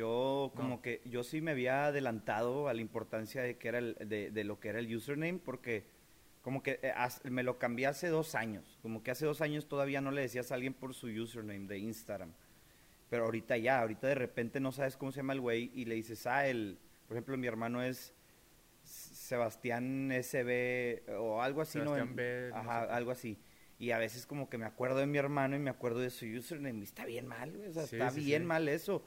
yo como No. que yo sí me había adelantado a la importancia de que era el, de, de lo que era el username porque como que eh, me lo cambié hace dos años. Como que hace dos años todavía no le decías a alguien por su username de Instagram. Pero ahorita ya, ahorita de repente no sabes cómo se llama el güey y le dices, ah, el, por ejemplo, mi hermano es Sebastián SB o algo así, ¿no? Sebastián En- B, no Ajá, sé. algo así. Y a veces como que me acuerdo de mi hermano y me acuerdo de su username. Y está bien mal, güey. O sea, Sí, está sí, bien sí. mal eso.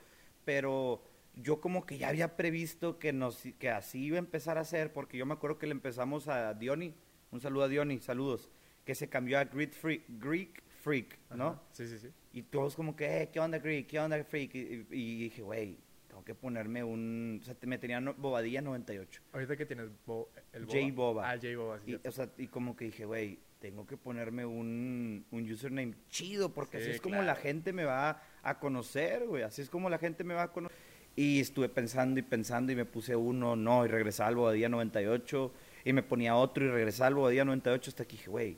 Pero yo como que ya había previsto que, nos, que así iba a empezar a ser, porque yo me acuerdo que le empezamos a Diony, un saludo a Diony, saludos, que se cambió a Greek Freak, Greek Freak ¿no? Ajá. Sí, sí, sí. Y todos como que, eh, ¿qué onda Greek? ¿Qué onda Freak? Y, dije, güey, tengo que ponerme un... O sea, me tenía no- bobadilla 98. Ahorita que tienes Bo- el J Boba. Ah, J Boba, sí. Y, o sea, y como que dije, güey, tengo que ponerme un, un username chido, porque así Sí, es como la gente me va a conocer, güey. Así es como la gente me va a conocer. Y estuve pensando y pensando y me puse uno, no, y regresaba al Bobadilla 98, y me ponía otro y regresaba al Bobadilla 98 hasta que dije, güey,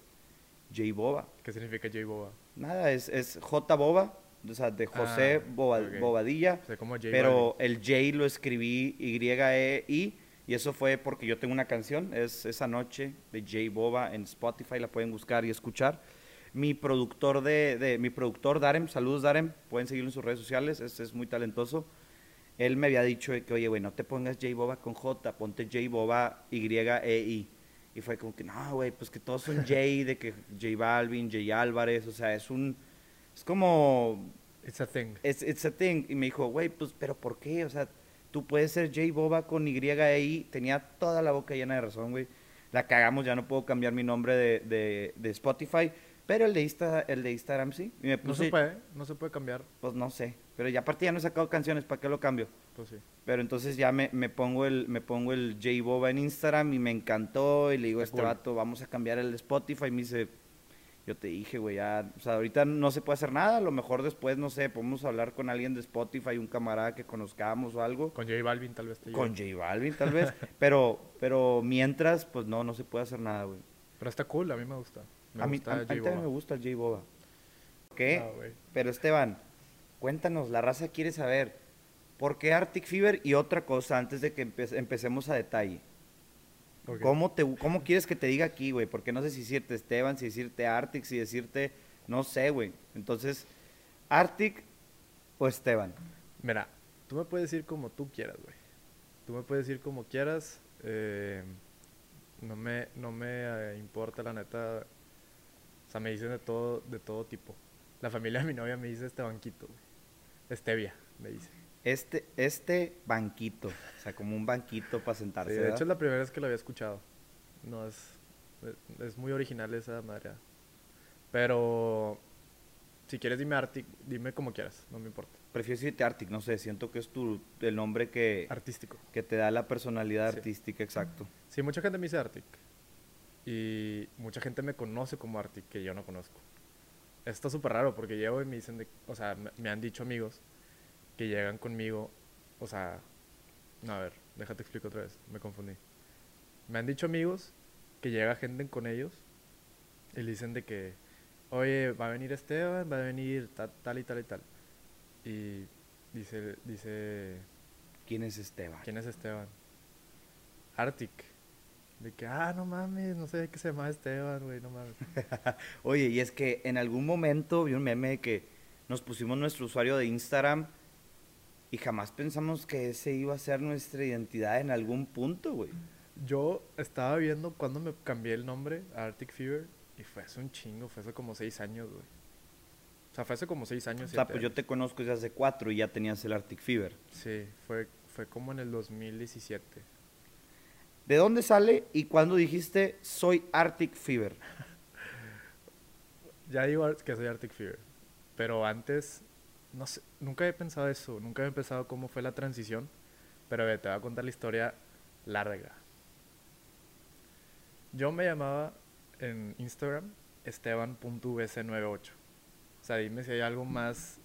J Boba. ¿Qué significa J Boba? Nada, es, es J Boba, o sea, de José Ah, Boba- ok. Bobadilla. O sea, como J Pero el J lo escribí Y-E-I. Y eso fue porque yo tengo una canción, es esa noche de J Boba en Spotify, la pueden buscar y escuchar. Mi productor de, de- mi productor Darem, saludos Darem, pueden seguirlo en sus redes sociales, es, es muy talentoso. Él me había dicho que, oye, güey, no te pongas J Boba con J, ponte J Boba Y-E-I. Y fue como que, no, güey, pues que todos son J, de que J Balvin, J Álvarez, o sea, es un, es como, It's a thing. it's, it's a thing. Y me dijo, güey, pues, pero ¿por qué? O sea, tú puedes ser J Boba con Y e. Tenía toda la boca llena de razón, güey. La cagamos, ya no puedo cambiar mi nombre de, de, de Spotify. Pero el de, Insta, el de Instagram sí. Y me No se puede, no se puede cambiar. pues no sé. Pero ya aparte ya no he sacado canciones, ¿para qué lo cambio? Pues sí. Pero entonces ya me, me pongo el me pongo el J Boba en Instagram y me encantó y le digo a este cool. vato, vamos a cambiar el de Spotify y me dice, yo te dije, güey, ya, o sea, ahorita no se puede hacer nada, a lo mejor después, no sé, podemos hablar con alguien de Spotify, un camarada que conozcamos o algo, Con J Balvin tal vez te con. J Balvin tal vez, pero pero mientras, pues no, no se puede hacer nada, güey. Pero está cool, a mí me gusta. Me A mí, gusta a, a mí J también me gusta el J Boba. ¿Qué? Ah. Pero Esteban, cuéntanos, la raza quiere saber, ¿por qué Arctic Fever? Y otra cosa, antes de que empe- empecemos a detalle. ¿Cómo, te, ¿Cómo quieres que te diga aquí, güey? Porque no sé si decirte Esteban, si decirte Arctic, si decirte, no sé, güey. Entonces, Arctic o Esteban. Mira, tú me puedes decir como tú quieras, güey. Tú me puedes decir como quieras. eh, no me, no me eh, importa, la neta. O sea, me dicen de todo, de todo tipo. La familia de mi novia me dice este banquito, güey. Stevia, me dice. Este, este banquito, o sea, como un banquito para sentarse. Sí, de ¿verdad? hecho es la primera vez que lo había escuchado. No es, es muy original esa madre. Pero si quieres dime Arctic, dime como quieras, no me importa. Prefiero decirte Arctic, no sé, siento que es tu, el nombre que, Artístico. que te da la personalidad Sí. artística, exacto. Sí, mucha gente me dice Arctic. Y mucha gente me conoce como Arctic, que yo no conozco. Esto es súper raro porque llego y me dicen, de, o sea, me, me han dicho amigos que llegan conmigo, o sea, no, a ver, déjate explico otra vez, me confundí. Me han dicho amigos que llega gente con ellos y le dicen de que, oye, va a venir Esteban, va a venir ta- tal y tal y tal. Y dice, dice, ¿Quién es Esteban? ¿Quién es Esteban? Arctic. De que, ah, no mames, no sé qué se llama Esteban, güey, no mames. Oye, y es que en algún momento vi un meme de que nos pusimos nuestro usuario de Instagram y jamás pensamos que ese iba a ser nuestra identidad en algún punto, güey. Yo estaba viendo cuando me cambié el nombre a Arctic Fever y fue hace un chingo, fue hace como seis años, güey. O sea, fue hace como seis años. O sea, pues yo te conozco desde hace cuatro y ya tenías el Arctic Fever. Sí, fue, fue como en el 2017. ¿De dónde sale y cuándo dijiste soy Arctic Fever? Ya digo que soy Arctic Fever. Pero antes, no sé, nunca he pensado eso, nunca he pensado cómo fue la transición. Pero ve, te voy a contar la historia larga. Yo me llamaba en Instagram esteban.vc98. O sea, dime si hay algo más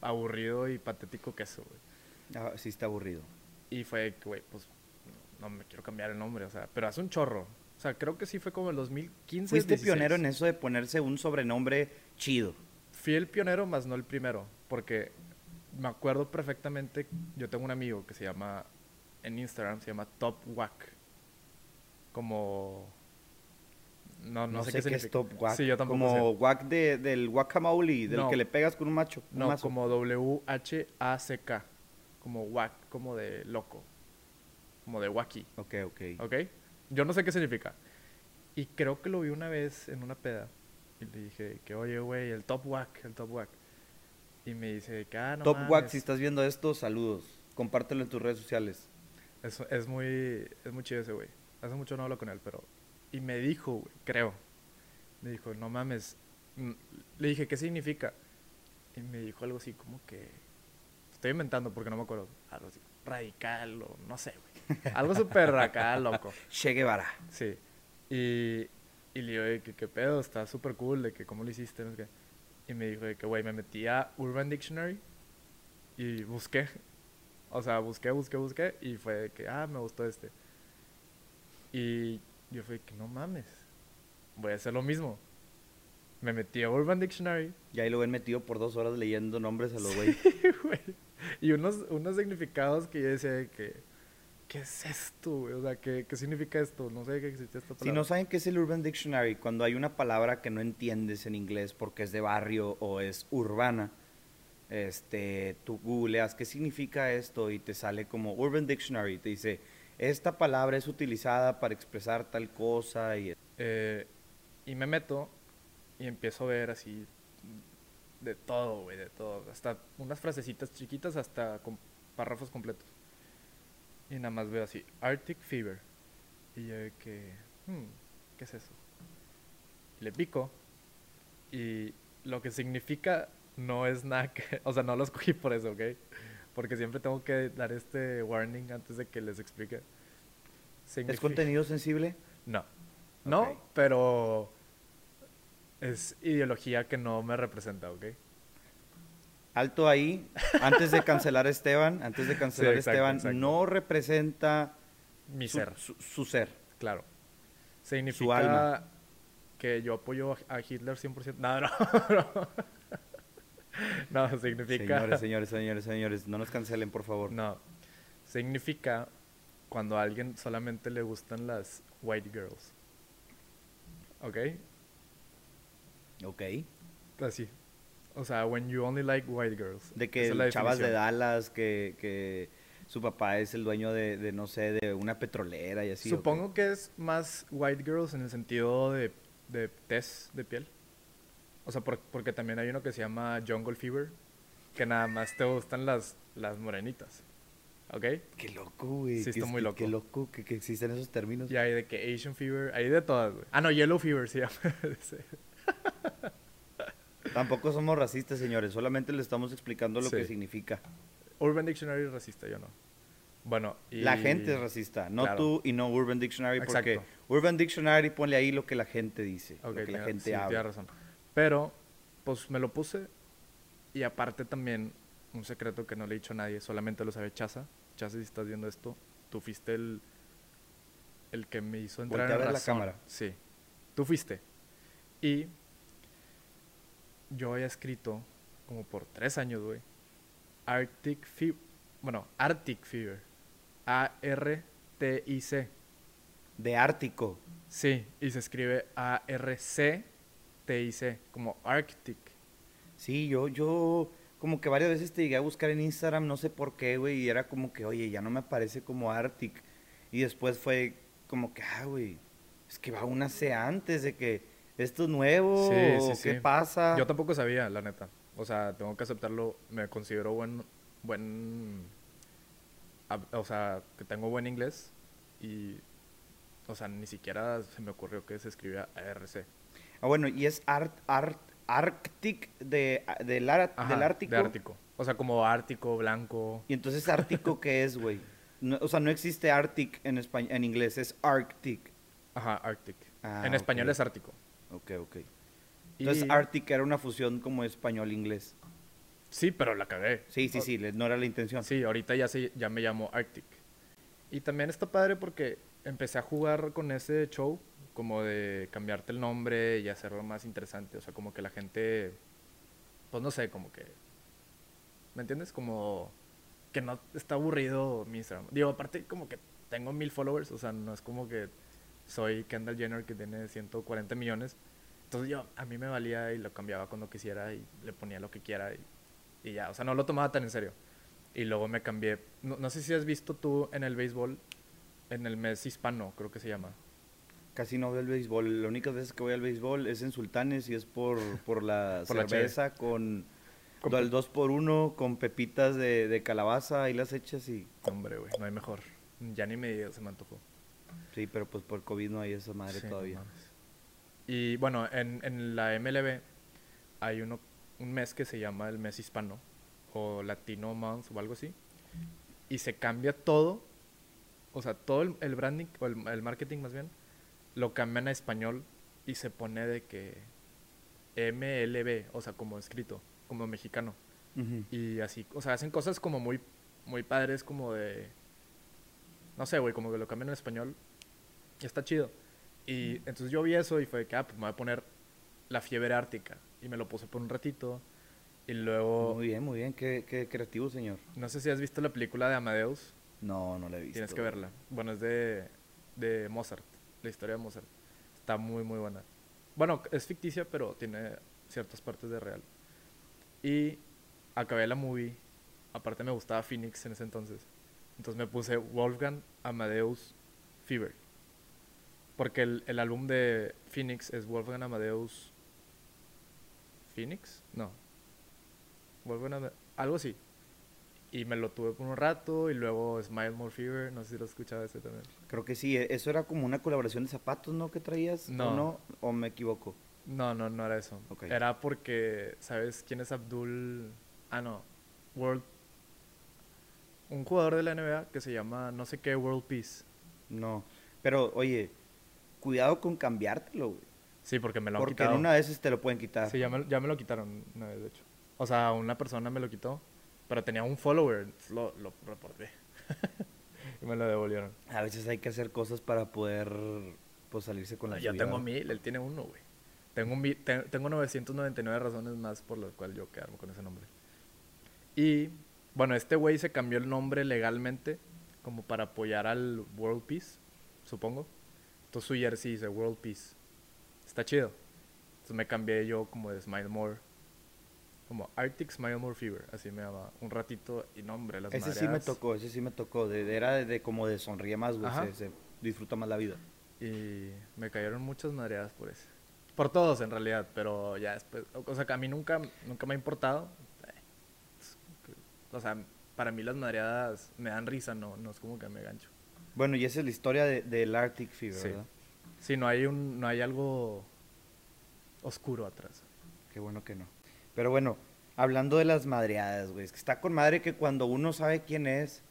aburrido y patético que eso, güey. Ah, sí está aburrido. Y fue güey, pues no me quiero cambiar el nombre, o sea, pero hace un chorro. O sea, creo que sí fue como el 2015. Fuiste 16. pionero en eso de ponerse un sobrenombre chido. Fui el pionero, más no el primero, porque me acuerdo perfectamente, yo tengo un amigo que se llama, en Instagram se llama Top Wack. Como... No, no, No, sé, sé, qué, qué es significa. top. Sí, yo tampoco Como sé. whack de, del guacamole, del No. que le pegas con un macho. un No, mazo. como W-H-A-C-K. Como wack, como de loco. Como de wacky. Ok, ok. ¿Ok? Yo no sé qué significa. Y creo que lo vi una vez en una peda. Y le dije que, oye, güey, el top whack, el top whack. Y me dice que, ah, no Top Wack, si estás viendo esto, saludos. Compártelo en tus redes sociales. Es, es muy, es muy chido ese güey. Hace mucho no hablo con él, pero... Y me dijo, güey, creo. Me dijo, no mames. Mm, Le dije, ¿qué significa? Y me dijo algo así como que... Estoy inventando porque no me acuerdo. Algo así. Radical o no sé, güey. Algo súper radical, loco. Che Guevara. Sí. Y, y le digo, de que qué pedo, está súper cool, de que cómo lo hiciste, no sé qué. Y me dijo de que, güey, me metí a Urban Dictionary y busqué. O sea, busqué, busqué, busqué y fue de que, ah, me gustó este. Y yo fue que, no mames, voy a hacer lo mismo. Me metí a Urban Dictionary Y ahí lo ven metido por dos horas leyendo nombres a los güey. güey, y unos, unos significados que yo decía de que, ¿qué es esto, güey? O sea, ¿qué, ¿qué significa esto? No sé que existe esta palabra. Si no saben qué es el Urban Dictionary, cuando hay una palabra que no entiendes en inglés porque es de barrio o es urbana, este, tú googleas qué significa esto y te sale como Urban Dictionary, te dice, esta palabra es utilizada para expresar tal cosa y Eh, y me meto y empiezo a ver así de todo, güey, de todo. Hasta unas frasecitas chiquitas hasta con párrafos completos. Y nada más veo así, Arctic Fever. Y yo de que, hmm, ¿qué es eso? Le pico y lo que significa no es nada que, o sea, no lo escogí por eso, ¿ok? Porque siempre tengo que dar este warning antes de que les explique. ¿Es Significa- contenido sensible? no. No, Ok. pero es ideología que no me representa, ¿ok? Alto ahí, antes de cancelar a Esteban, antes de cancelar a exacto, Esteban, exacto. no representa Mi su, ser, su- su ser. claro. Significa alma. que yo apoyo a a Hitler 100%. No, no. no, no significa... Señores, señores, señores, señores, no nos cancelen, por favor. No. Significa cuando a alguien solamente le gustan las white girls. ¿Ok? Ok. Así. O sea, when you only like white girls. De que es chavas de. Dallas, que, que su papá es el dueño de, de, no sé, de una petrolera y así. Supongo que es más white girls en el sentido de, de tez de piel. O sea, por- porque también hay uno que se llama Jungle Fever, que nada más te gustan las, las morenitas. ¿Ok? Qué loco, güey. Sí, está es- muy loco. Qué loco que, que existen esos términos. Y hay de que Asian Fever, hay de todas, güey. Ah, no, Yellow Fever se llama. Tampoco somos racistas, señores. Solamente le estamos explicando lo Sí. que significa. Urban Dictionary es racista, yo no. Bueno, y... La gente es racista, no Claro. tú y no Urban Dictionary, porque Exacto. Urban Dictionary ponle ahí lo que la gente dice, Ok, lo que la gente sí, habla. tienes razón. Pero, pues me lo puse. Y aparte también, un secreto que no le he dicho a nadie, solamente lo sabe Chaza. Chaza, si estás viendo esto, tú fuiste el, el que me hizo entrar Voltea a en ver la razón. cámara. Sí, tú fuiste. Y yo había escrito, como por tres años, güey, Arctic Fever. Bueno, Arctic Fever. A-R-T-I-C. De Ártico. Sí, y se escribe A-R-C-T-I-C, como Arctic. Sí, yo, yo como que varias veces te llegué a buscar en Instagram, no sé por qué, güey, y era como que, oye, ya no me aparece como Arctic. Y después fue como que, ah, güey, es que va una C antes de que esto es nuevo, Sí, sí, ¿qué sí. pasa? Yo tampoco sabía, la neta. O sea, tengo que aceptarlo. Me considero buen, buen, o sea, que tengo buen inglés y, o sea, ni siquiera se me ocurrió que se escribía ARC. Ah, bueno, y es art, art, Arctic de, del, ar- Ajá, del Ártico. De Ártico. O sea, como Ártico, blanco. Y entonces Ártico, ¿qué es, güey? No- o sea, no existe Arctic en, españ- en inglés, es Arctic. Ajá, Arctic. Ah, en español es Ártico. Ok, ok. Entonces Y- Arctic era una fusión como español-inglés. Sí, pero la cagué. Sí, sí, sí, no era la intención. Sí, ahorita ya, se, ya me llamo Arctic. Y también está padre porque empecé a jugar con ese show, como de cambiarte el nombre y hacerlo más interesante. O sea, como que la gente, pues no sé, como que ¿me entiendes? Como que no está aburrido mi Instagram. Digo, aparte como que tengo mil followers, o sea, no es como que soy Kendall Jenner que tiene 140 millones. Entonces yo, a mí me valía y lo cambiaba cuando quisiera y le ponía lo que quiera y, y ya, o sea, no lo tomaba tan en serio. Y luego me cambié, no, no sé si has visto tú en el béisbol, en el mes hispano, creo que se llama. Casi no veo el béisbol. La única vez que voy al béisbol es en Sultanes y es por, por la Por la cerveza con, Con el 2 por 1 con pepitas de, de calabaza y las hechas y... Hombre, güey, no hay mejor. Ya ni me se me antojó. Sí, pero pues por COVID no hay esa madre Sí, todavía. Y bueno, en, en la MLB hay uno, un mes que se llama el mes hispano o Latino Month o algo así. Y se cambia todo, o sea, todo el, el branding o el, el marketing más bien, lo cambian a español y se pone de que MLB, o sea, como escrito, como mexicano. Y así, o sea, hacen cosas como muy, muy padres, como de. No sé, güey, como que lo cambian en español. Y está chido. Y entonces yo vi eso y fue que, ah, pues me voy a poner la fiebre ártica. Y me lo puse por un ratito. Y luego, Muy bien, muy bien. Qué, qué creativo, señor. no sé si has visto la película de Amadeus. No, no la he visto. Tienes que verla. Bueno, es de, de Mozart, la historia de Mozart. Está muy, muy buena. Bueno, es ficticia, pero tiene ciertas partes de real. Y acabé la movie. Aparte me gustaba Phoenix en ese entonces. Entonces me puse Wolfgang Amadeus Fever. Porque el, el álbum de Phoenix es Wolfgang Amadeus Phoenix? No. Wolfgang Ama- algo así. Y me lo tuve por un rato y luego Smile More Fever, no sé si lo escuchaba ese también. Creo que sí. e- Eso era como una colaboración de zapatos, ¿no? Que traías. No. ¿O no? ¿O me equivoco? No, no, no era eso. Era porque, ¿sabes quién es Abdul? Ah, no. World. Un jugador de la NBA que se llama no sé qué World Peace. No. Pero, oye, cuidado con cambiártelo, güey. Sí, porque me lo han Porque quitado. en una vez te lo pueden quitar. Sí, ya me, ya me lo quitaron una vez, de hecho. O sea, una persona me lo quitó, pero tenía un follower, lo, lo reporté. y me lo devolvieron. A veces hay que hacer cosas para poder pues salirse con la yo tengo mil, él tiene uno, güey. Tengo, mi- te- tengo 999 razones más por las cuales yo quedarme con ese nombre. Y, bueno, este güey se cambió el nombre legalmente como para apoyar al World Peace, supongo. Entonces su jersey dice World Peace. Está chido. Entonces me cambié yo como de Smile More. Como Arctic Smile More Fever, así me llama. Un ratito y no, hombre, las Ese sí me tocó, ese sí me tocó. De, era de, de como de sonríe más, güey. Se, se disfruta más la vida. Y me cayeron muchas madreadas por eso. Por todos, en realidad, pero ya después. O sea, que a mí nunca, nunca me ha importado. O sea, para mí las madreadas me dan risa, no, no es como que me gancho. Bueno, y esa es la historia de- del Arctic Fever, Sí. ¿verdad? Sí, no hay, un, no hay algo oscuro atrás. Qué bueno que no. Pero bueno, hablando de las madreadas, güey. Es que está con madre que cuando uno sabe quién es,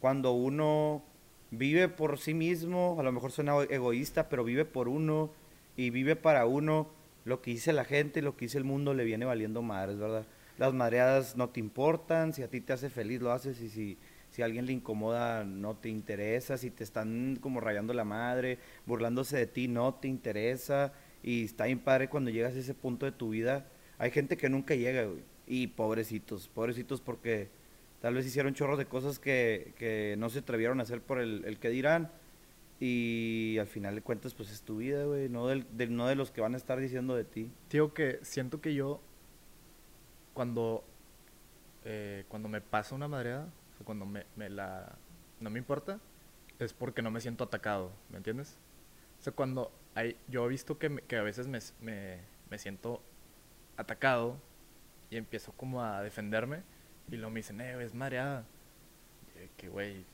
cuando uno vive por sí mismo, a lo mejor suena egoísta, pero vive por uno y vive para uno, lo que dice la gente, lo que dice el mundo le viene valiendo madres, ¿verdad? Las madreadas no te importan, si a ti te hace feliz lo haces y si, si a alguien le incomoda no te interesa, si te están como rayando la madre, burlándose de ti no te interesa y está bien padre cuando llegas a ese punto de tu vida. Hay gente que nunca llega, güey. Y pobrecitos, pobrecitos porque tal vez hicieron chorros de cosas que, que no se atrevieron a hacer por el, el que dirán. Y al final de cuentas, pues es tu vida, güey. No, del, del- no de los que van a estar diciendo de ti. Tío, que siento que yo, cuando, eh, cuando me pasa una madreada, o sea, cuando me, me la, no me importa, es porque no me siento atacado, ¿me entiendes? O sea, cuando hay, yo he visto que, me- que a veces me, me, me siento atacado y empiezo como a defenderme y luego me dicen, eh, es. Y yo, Que, güey,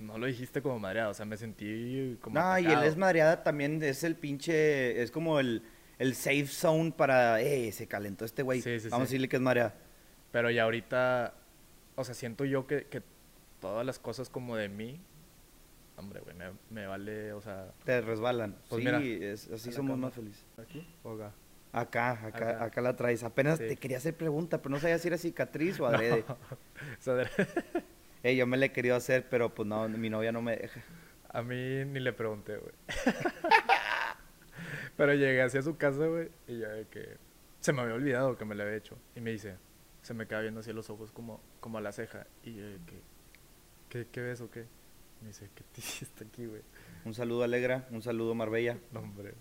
no lo dijiste como madreada, o sea, me sentí como No, y el atacado. es madreada también es el pinche. Es como el, el safe zone para. Eh, se calentó este güey. Sí, sí, Vamos a decirle que es madreada. Pero ya ahorita, o sea, siento yo que, que todas las cosas como de mí, hombre, güey, me, me vale, o sea... Te resbalan. Pues sí, mira, es, así somos cama. más felices. ¿Aquí o acá? Acá, acá, acá, Acá. la traes. Apenas te quería hacer pregunta, pero no sabía si era cicatriz o adrede. O sea, de- Ey, yo me la he querido hacer, pero pues no, mi novia no me deja. a mí ni le pregunté, güey. Pero llegué hacia su casa, güey, y ya de que... Se me había olvidado que me lo había hecho. Y me dice, se me queda viendo así los ojos como, como a la ceja. Y yo, de que, ¿qué, ¿qué ves o qué? Me dice, ¿qué te hiciste aquí, güey? Un saludo Alegra, un saludo Marbella. No, hombre.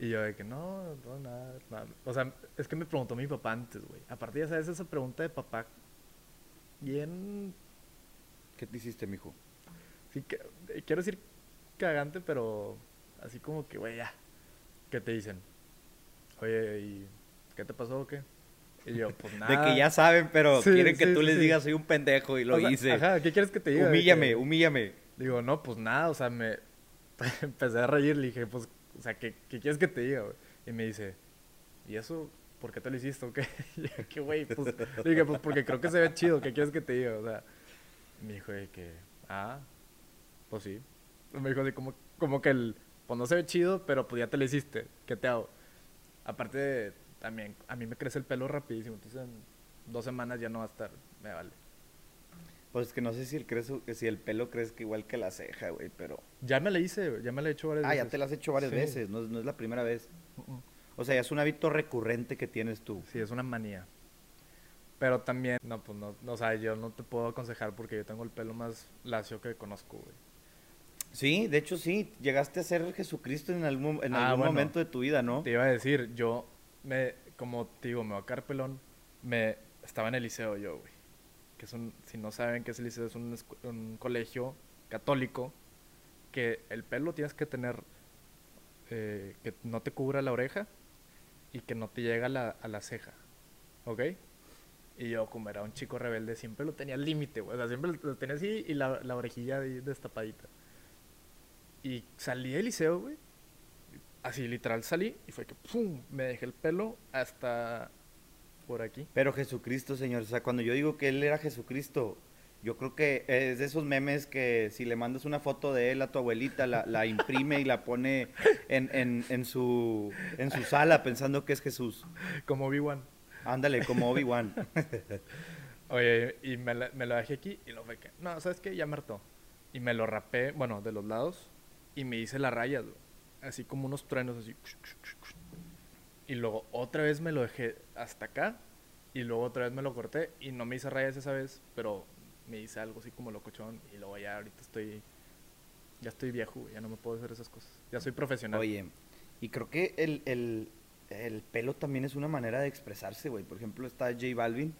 Y yo de que no, no, nada, nada. O sea, es que me preguntó mi papá antes, güey. Aparte, ya sabes, esa pregunta de papá, bien, ¿Qué te hiciste, mijo? sí, que, quiero decir cagante, pero así como que, güey, ya. ¿Qué te dicen? Oye, ¿y qué te pasó o qué? Y yo, pues nada. De que ya saben, pero Sí, quieren que sí, tú sí, les digas soy un pendejo y lo O sea, hice. Ajá, ¿qué quieres que te diga? De humíllame, que- humíllame. Digo, no, pues nada, o sea, me empecé a reír, le dije, pues, o sea, ¿qué, qué quieres que te diga? Y me dice, ¿y eso por qué te lo hiciste o qué? ¿qué güey? Pues, le dije, pues porque creo que se ve chido, ¿qué quieres que te diga? O sea, me dijo de que, ah, pues sí. Me dijo así como, como que el, pues no se ve chido, pero pues ya te lo hiciste, ¿qué te hago? Aparte, de- también, a mí me crece el pelo rapidísimo, entonces en dos semanas ya no va a estar, me vale. Pues que no sé si el, crezo- si el pelo crezca igual que la ceja, güey, pero... Ya me la hice, ya me la he hecho varias Ah, veces. ya te lo has hecho varias Sí. veces, no, es- no es la primera vez. Uh-uh. O sea, ya es un hábito recurrente que tienes tú. Sí, es una manía. Pero también, no, pues no, no, o sea, yo no te puedo aconsejar porque yo tengo el pelo más lacio que conozco, güey. Sí, de hecho sí, llegaste a ser Jesucristo en algún, en Ah, algún bueno. momento de tu vida, ¿no? Te iba a decir, yo me, como te digo, me voy a quedar pelón, me, estaba en el liceo yo, güey. Que es un, si no saben qué es el liceo, es un, un colegio católico que el pelo tienes que tener eh, que no te cubra la oreja y que no te llega a la, a la ceja, ¿ok? Y yo, como era un chico rebelde, siempre lo tenía al límite, güey. O sea, siempre lo tenía así y la, la orejilla ahí destapadita. Y salí del liceo, güey. Así, literal, salí y fue que, ¡pum! Me dejé el pelo hasta por aquí. Pero Jesucristo, señor, o sea, cuando yo digo que él era Jesucristo, yo creo que es de esos memes que si le mandas una foto de él a tu abuelita, la, la imprime y la pone en, en, en su, en su sala pensando que es Jesús. Como Obi-Wan. Ándale, como Obi-Wan. Oye, y me, la- me lo dejé aquí y lo fue que, no, ¿sabes qué? Ya me hartó. Y me lo rapé, bueno, de los lados y me hice las rayas. Así como unos truenos, así. Y luego otra vez me lo dejé hasta acá y luego otra vez me lo corté y no me hice rayas esa vez, pero me hice algo así como locochón y luego ya ahorita estoy, ya estoy viejo, ya no me puedo hacer esas cosas. Ya soy profesional. Oye, y creo que el, el, el pelo también es una manera de expresarse, güey. Por ejemplo, está J Balvin.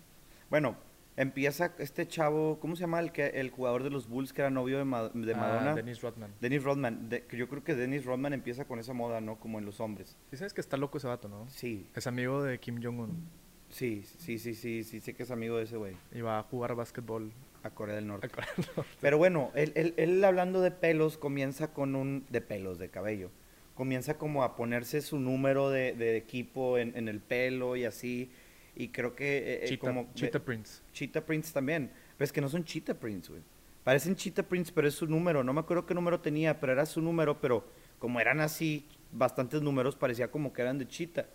Bueno, empieza este chavo, ¿cómo se llama el, que, el jugador de los Bulls que era novio de, Ma- de Ah, Madonna? Dennis Rodman. Dennis Rodman. De- que yo creo que Dennis Rodman empieza con esa moda, ¿no? Como en los hombres. Sí sabes que está loco ese vato, ¿no? Sí, Es amigo de Kim Jong-un sí, sí, sí, sí, sí, sé que es amigo de ese güey, y va a jugar básquetbol. a Corea del Norte. a Corea del Norte. Pero bueno, él, él- él hablando de pelos comienza con un... de pelos, de cabello. Comienza como a ponerse su número de, de equipo en, en el pelo y así. Y creo que... eh, eh, Cheetah, como Cheetah Prince. Cheetah Prince también. Pero es que no son Cheetah Prince, güey. Parecen Cheetah Prince, pero es su número. No me acuerdo qué número tenía, pero era su número. Pero como eran así, bastantes números, parecía como que eran de Cheetah.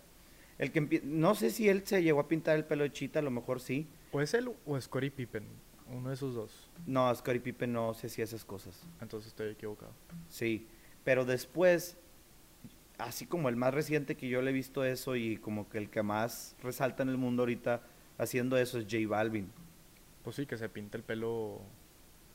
El que No sé si él se llegó a pintar el pelo de Cheetah, a lo mejor sí. O es él o es Scottie Pippen. Uno de esos dos. No, Scottie Pippen no sé si esas cosas. Entonces estoy equivocado. Sí, pero después, así como el más reciente que yo le he visto eso y como que el que más resalta en el mundo ahorita haciendo eso es J Balvin. Pues sí, que se pinta el pelo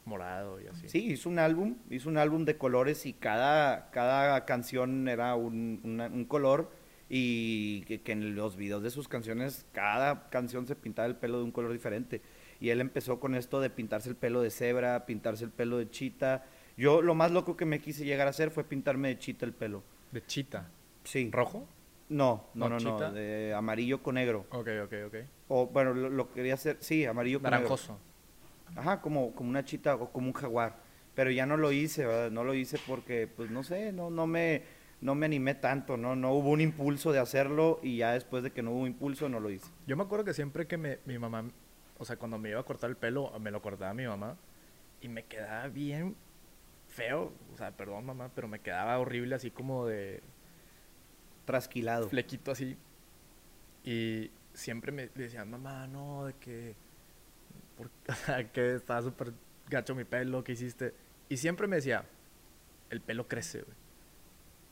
morado y así. Sí, hizo un álbum, hizo un álbum de colores y cada, cada canción era un, una- un color y que, que en los videos de sus canciones cada canción se pintaba el pelo de un color diferente. Y él empezó con esto de pintarse el pelo de cebra, pintarse el pelo de chita. Yo lo más loco que me quise llegar a hacer fue pintarme de chita el pelo. De chita. Sí. ¿Rojo? No, no, ¿No no, de amarillo con negro. Ok, ok, ok. O bueno, lo, lo quería hacer, sí, amarillo con negro. Naranjoso. Ajá, como, como una chita o como un jaguar. Pero ya no lo hice, ¿verdad? No lo hice porque, pues no sé, no, no me, no me animé tanto, ¿no? No hubo un impulso de hacerlo y ya después de que no hubo impulso no lo hice. Yo me acuerdo que siempre que me, mi mamá, o sea, cuando me iba a cortar el pelo, me lo cortaba mi mamá y me quedaba bien feo. O sea, perdón mamá, pero me quedaba horrible así como de Trasquilado. flequito así. Y siempre me decían, mamá, no, de que, por- o sea, que estaba súper gacho mi pelo, que hiciste? Y siempre me decía, el pelo crece, güey.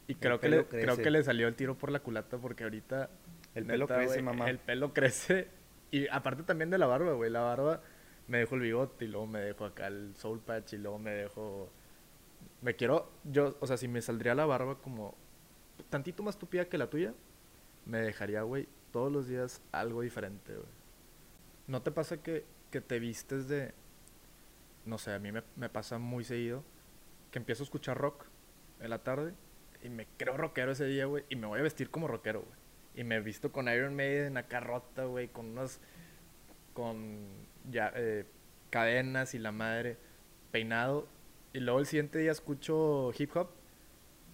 Y El creo que, pelo le, creo que le salió el tiro por la culata porque ahorita... El pelo neta, crece, güey, mamá. El pelo crece Y aparte también de la barba, güey. La barba me dejo el bigote y luego me dejo acá el soul patch y luego me dejo... Me quiero... Yo, o sea, si me saldría la barba como tantito más tupida que la tuya, me dejaría, güey, todos los días algo diferente, güey. ¿No te pasa que, que te vistes de... No sé, a mí me, me pasa muy seguido que empiezo a escuchar rock en la tarde y me creo rockero ese día, güey, y me voy a vestir como rockero, güey. Y me he visto con Iron Maiden acá rota, güey, con unas. con ya, eh, cadenas y la madre, peinado. Y luego el siguiente día escucho hip hop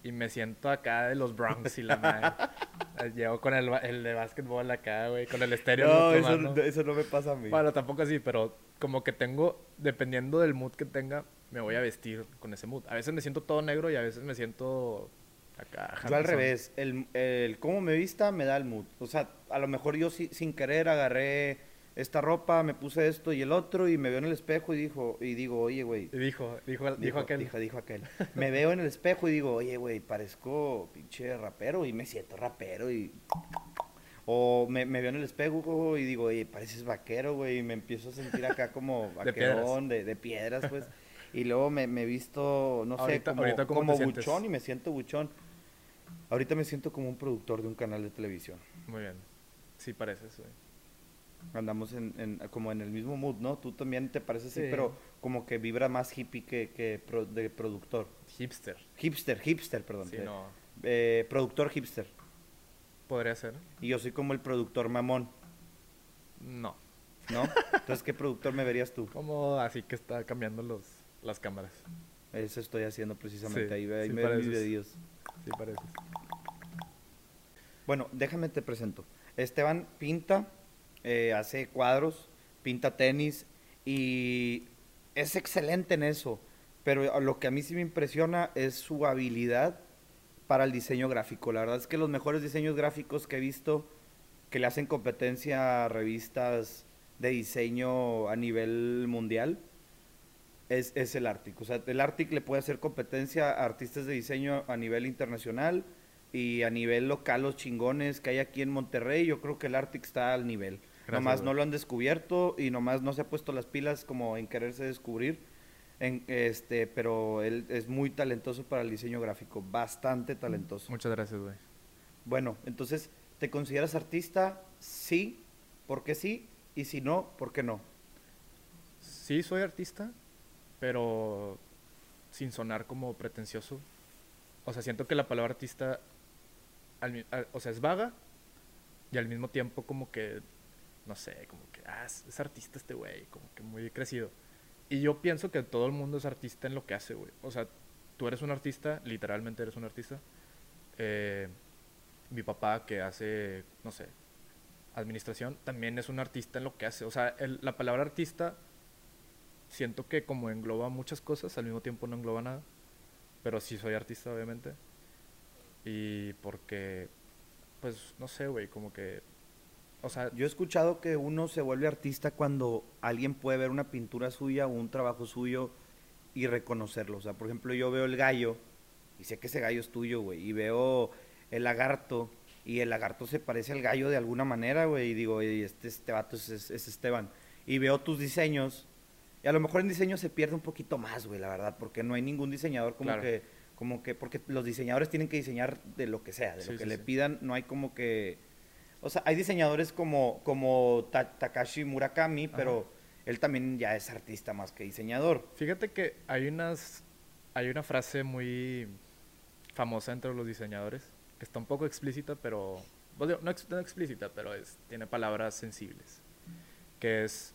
y me siento acá de los Bronx y la madre. Eh, llego con el, el de básquetbol acá, güey, con el estéreo. No, eso, eso no me pasa a mí. Bueno, tampoco así, pero como que tengo, dependiendo del mood que tenga, me voy a vestir con ese mood. A veces me siento todo negro y a veces me siento acá. Yo al revés, el, el cómo me vista me da el mood. O sea, a lo mejor yo sin querer agarré esta ropa, me puse esto y el otro y me veo en el espejo y dijo y digo, "Oye, güey." Dijo, dijo, dijo, aquel. Dijo, dijo aquel. me veo en el espejo y digo, "Oye, güey, parezco pinche rapero y me siento rapero y o me, me, veo en el espejo y digo, oye, pareces vaquero, güey, y me empiezo a sentir acá como vaquerón, de, de piedras, pues. Y luego me, me visto, no sé, como, como buchón y me siento buchón. Ahorita me siento como un productor de un canal de televisión. Muy bien. Sí pareces, güey. Andamos en, en, como en el mismo mood, ¿no? Tú también te pareces así, pero como que vibra más hippie que, que de productor. Hipster. Hipster, hipster, perdón. Sí, no. Eh, productor hipster. Podría ser. Y yo soy como el productor mamón. No. ¿No? Entonces, ¿qué productor me verías tú? Como así que está cambiando los las cámaras. Eso estoy haciendo precisamente. ahí, ahí me mis videos. Sí, parece. Bueno, déjame te presento. Esteban pinta, eh, hace cuadros, pinta tenis y es excelente en eso. Pero lo que a mí sí me impresiona es su habilidad para el diseño gráfico. La verdad es que los mejores diseños gráficos que he visto que le hacen competencia a revistas de diseño a nivel mundial es, es el Arctic. O sea, el Arctic le puede hacer competencia a artistas de diseño a nivel internacional y a nivel local los chingones que hay aquí en Monterrey. Yo creo que el Arctic está al nivel. Nomás no lo han descubierto y nomás no se ha puesto las pilas como en quererse descubrir. En, este, pero él es muy talentoso para el diseño gráfico, bastante talentoso. Muchas gracias, güey. Bueno, entonces, ¿te consideras artista? Sí, porque sí, y si no, ¿por qué no? Sí, soy artista, pero sin sonar como pretencioso. O sea, siento que la palabra artista, o sea, es vaga y al mismo tiempo como que, no sé, como que, ah, es, artista este güey, como que muy crecido. Y yo pienso que todo el mundo es artista en lo que hace, güey. O sea, tú eres un artista, literalmente eres un artista. Eh, mi papá que hace, no sé, administración, también es un artista en lo que hace. O sea, la palabra artista siento que como engloba muchas cosas, al mismo tiempo no engloba nada. Pero sí soy artista, obviamente. Y porque, pues, no sé, güey, como que... O sea... Yo he escuchado que uno se vuelve artista cuando alguien puede ver una pintura suya o un trabajo suyo y reconocerlo. O sea, por ejemplo, yo veo el gallo y sé que ese gallo es tuyo, güey. Y veo el lagarto y el lagarto se parece al gallo de alguna manera, güey. Y digo, este, este vato es, es Esteban. Y veo tus diseños y a lo mejor en diseño se pierde un poquito más, güey, la verdad, porque no hay ningún diseñador como que, como que, porque los diseñadores tienen que diseñar de lo que sea, de lo que le pidan, no hay como que, o sea, hay diseñadores como, como Takashi Murakami, pero él también ya es artista más que diseñador. Fíjate que hay unas, hay una frase muy famosa entre los diseñadores, que está un poco explícita, pero, no, no explícita, pero es, tiene palabras sensibles, que es,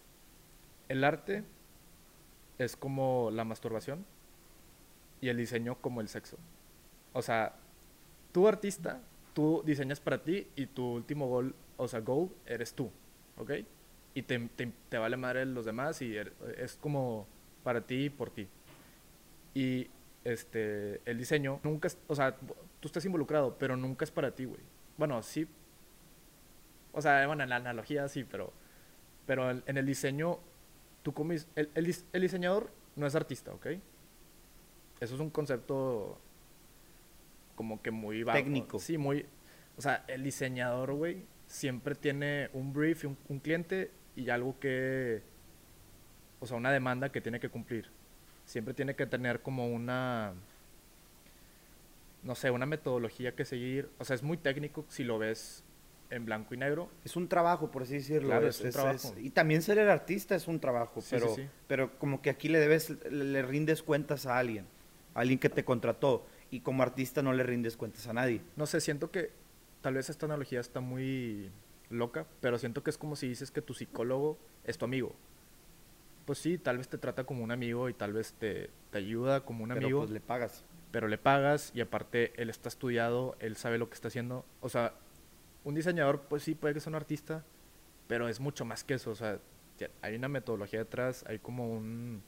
el arte es como la masturbación y el diseño como el sexo. O sea, tú artista, tú diseñas para ti y tu último gol, o sea, goal, eres tú, ¿ok? Y te, te, vale madre los demás y er, es como para ti y por ti. Y este, el diseño nunca, es, o sea, tú estás involucrado, pero nunca es para ti, güey. Bueno, sí. O sea, bueno, en la analogía sí, pero, pero en el diseño tú como el, el, diseñador no es artista, ¿ok? Eso es un concepto como que muy Técnico. Sí, muy... O sea, el diseñador, güey, siempre tiene un brief, un, un cliente y algo que, o sea, una demanda que tiene que cumplir. Siempre tiene que tener como una, no sé, una metodología que seguir. O sea, es muy técnico si lo ves en blanco y negro. Es un trabajo, por así decirlo. Claro, es, es un es- trabajo. y también ser el artista es un trabajo, Sí, pero, sí, sí. pero como que aquí le debes, le, le rindes cuentas a alguien, a alguien que te contrató, y como artista no le rindes cuentas a nadie. No sé, siento que tal vez esta analogía está muy loca, pero siento que es como si dices que tu psicólogo es tu amigo. Pues sí, tal vez te trata como un amigo y tal vez te, te ayuda como un pero amigo, pues le pagas. pero le pagas y aparte él está estudiado, él sabe lo que está haciendo. O sea, un diseñador, pues sí, puede que sea un artista, pero es mucho más que eso. O sea, hay una metodología detrás, hay como un,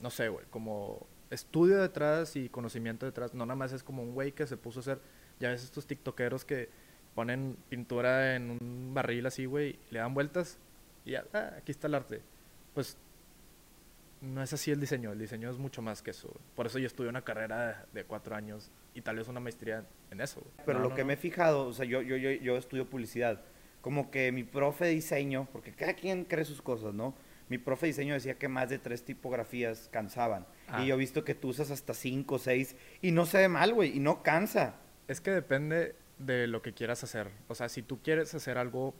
no sé, güey, como estudio detrás y conocimiento detrás. No nada más es como un güey que se puso a hacer, ya ves estos tiktokeros que ponen pintura en un barril así, güey, le dan vueltas y ya, ah, aquí está el arte. Pues no es así el diseño, el diseño es mucho más que eso. güey. Por eso yo estudié una carrera de, de cuatro años y tal vez una maestría en eso. güey. Pero No, lo no, que no. me he fijado, o sea, yo, yo, yo, yo estudio publicidad, como que mi profe de diseño, porque cada quien cree sus cosas, ¿no? Mi profe de diseño decía que más de tres tipografías cansaban. Ah. Y yo he visto que tú usas hasta cinco seis y no se ve mal, güey, y no cansa. Es que depende de lo que quieras hacer. O sea, si tú quieres hacer algo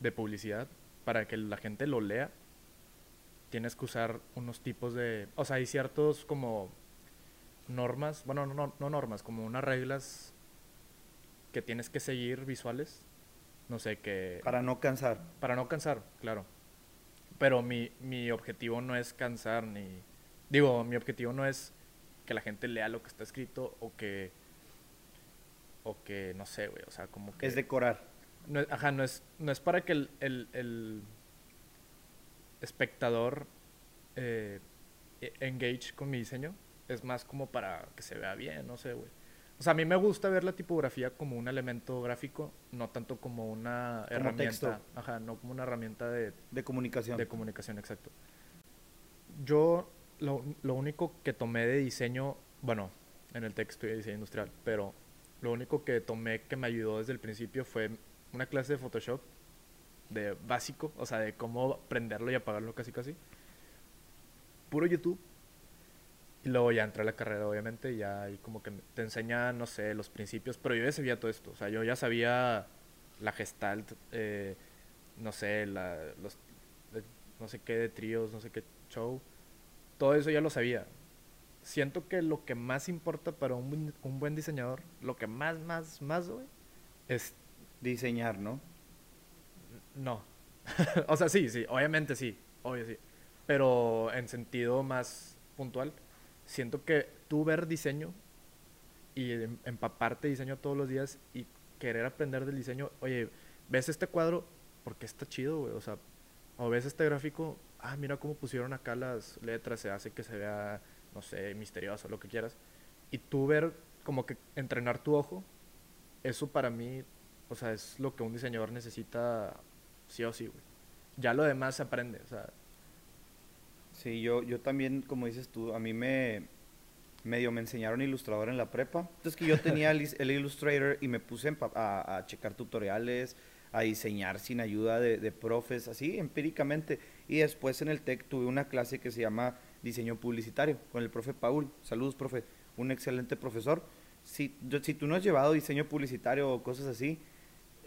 de publicidad para que la gente lo lea, tienes que usar unos tipos de... O sea, hay ciertos como normas, bueno, no, no, no normas, como unas reglas que tienes que seguir visuales. No sé, que... Para no cansar. Para no cansar, claro. Pero mi, mi objetivo no es cansar ni... Digo, mi objetivo no es que la gente lea lo que está escrito o que... O que, no sé, güey, o sea, como que... Es decorar. no es- ajá, no es, no es para que el, el- el espectador eh, e- engage con mi diseño. Es más como para que se vea bien, no sé, güey. O sea, a mí me gusta ver la tipografía como un elemento gráfico, no tanto como una Como herramienta. texto. Ajá, no como una herramienta de, De comunicación. de comunicación, exacto. Yo lo, lo único que tomé de diseño, bueno, en el texto de diseño industrial, pero lo único que tomé que me ayudó desde el principio fue una clase de Photoshop de básico, o sea, de cómo prenderlo y apagarlo casi casi. Puro YouTube. Y luego ya entré a la carrera, obviamente, y ya ahí como que te enseña, no sé, los principios, pero yo ya sabía todo esto, o sea, yo ya sabía la gestalt, eh, no sé, la, los, de- no sé qué de tríos, no sé qué show, todo eso ya lo sabía. Siento que lo que más importa para un, buen- un buen diseñador, lo que más, más, más, güey, es Diseñar, ¿no? no. o sea, sí, sí, obviamente sí, obvio sí. Pero en sentido más puntual, siento que tú ver diseño y em- empaparte diseño todos los días y querer aprender del diseño, oye, ves este cuadro porque está chido, güey, o sea, o ves este gráfico, ah, mira cómo pusieron acá las letras, se hace que se vea, no sé, misterioso, lo que quieras. Y tú ver, como que entrenar tu ojo, eso para mí, o sea, es lo que un diseñador necesita sí o sí, güey. Ya lo demás se aprende, o sea, Sí, yo, yo también, como dices tú, a mí me medio me enseñaron ilustrador en la prepa. Entonces que yo tenía el, Illustrator y me puse a, a checar tutoriales, a diseñar sin ayuda de, de profes, así empíricamente. Y después en el TEC tuve una clase que se llama diseño publicitario con el profe Paul. Saludos, profe, un excelente profesor. Si, si tú no has llevado diseño publicitario o cosas así,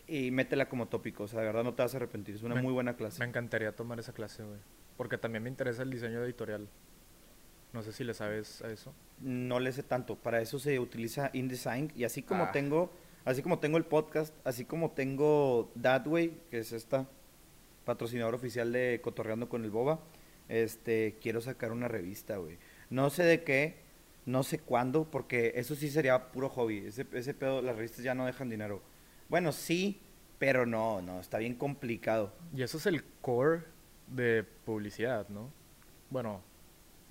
y métela como tópico, o sea, de verdad no te vas a arrepentir, es una Me- muy buena clase. me encantaría tomar esa clase, güey. Porque también me interesa el diseño editorial. No sé si le sabes a eso. no le sé tanto. Para eso se utiliza InDesign y así como Ah. tengo, así como tengo el podcast, así como tengo Thatway, que es esta patrocinador oficial de Cotorreando con el Boba, este, quiero sacar una revista, güey. No sé de qué, no sé cuándo, porque eso sí sería puro hobby. Ese, ese pedo, las revistas ya no dejan dinero. Bueno, sí, pero no, no, está bien complicado. Y eso es el core de publicidad, ¿no? Bueno,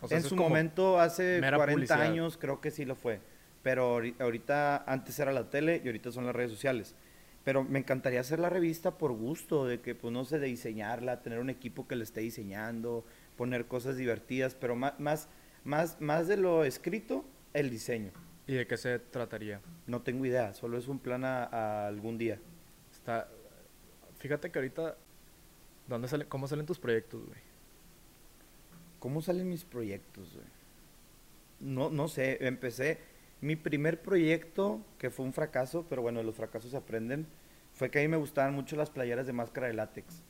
o sea, en su momento, hace mera 40 publicidad. años, creo que sí lo fue. Pero ahori- ahorita, antes era la tele y ahorita son las redes sociales. Pero me encantaría hacer la revista por gusto, de que, pues, no sé, de diseñarla, tener un equipo que la esté diseñando, poner cosas divertidas, pero más, más, más, más de lo escrito, el diseño. ¿Y de qué se trataría? No tengo idea, solo es un plan a, a algún día. Está... Fíjate que ahorita... ¿Dónde sale... ¿Cómo salen tus proyectos, güey? ¿Cómo salen mis proyectos, güey? No, no sé, empecé... Mi primer proyecto, que fue un fracaso, pero bueno, los fracasos se aprenden, fue que a mí me gustaban mucho las playeras de máscara de látex.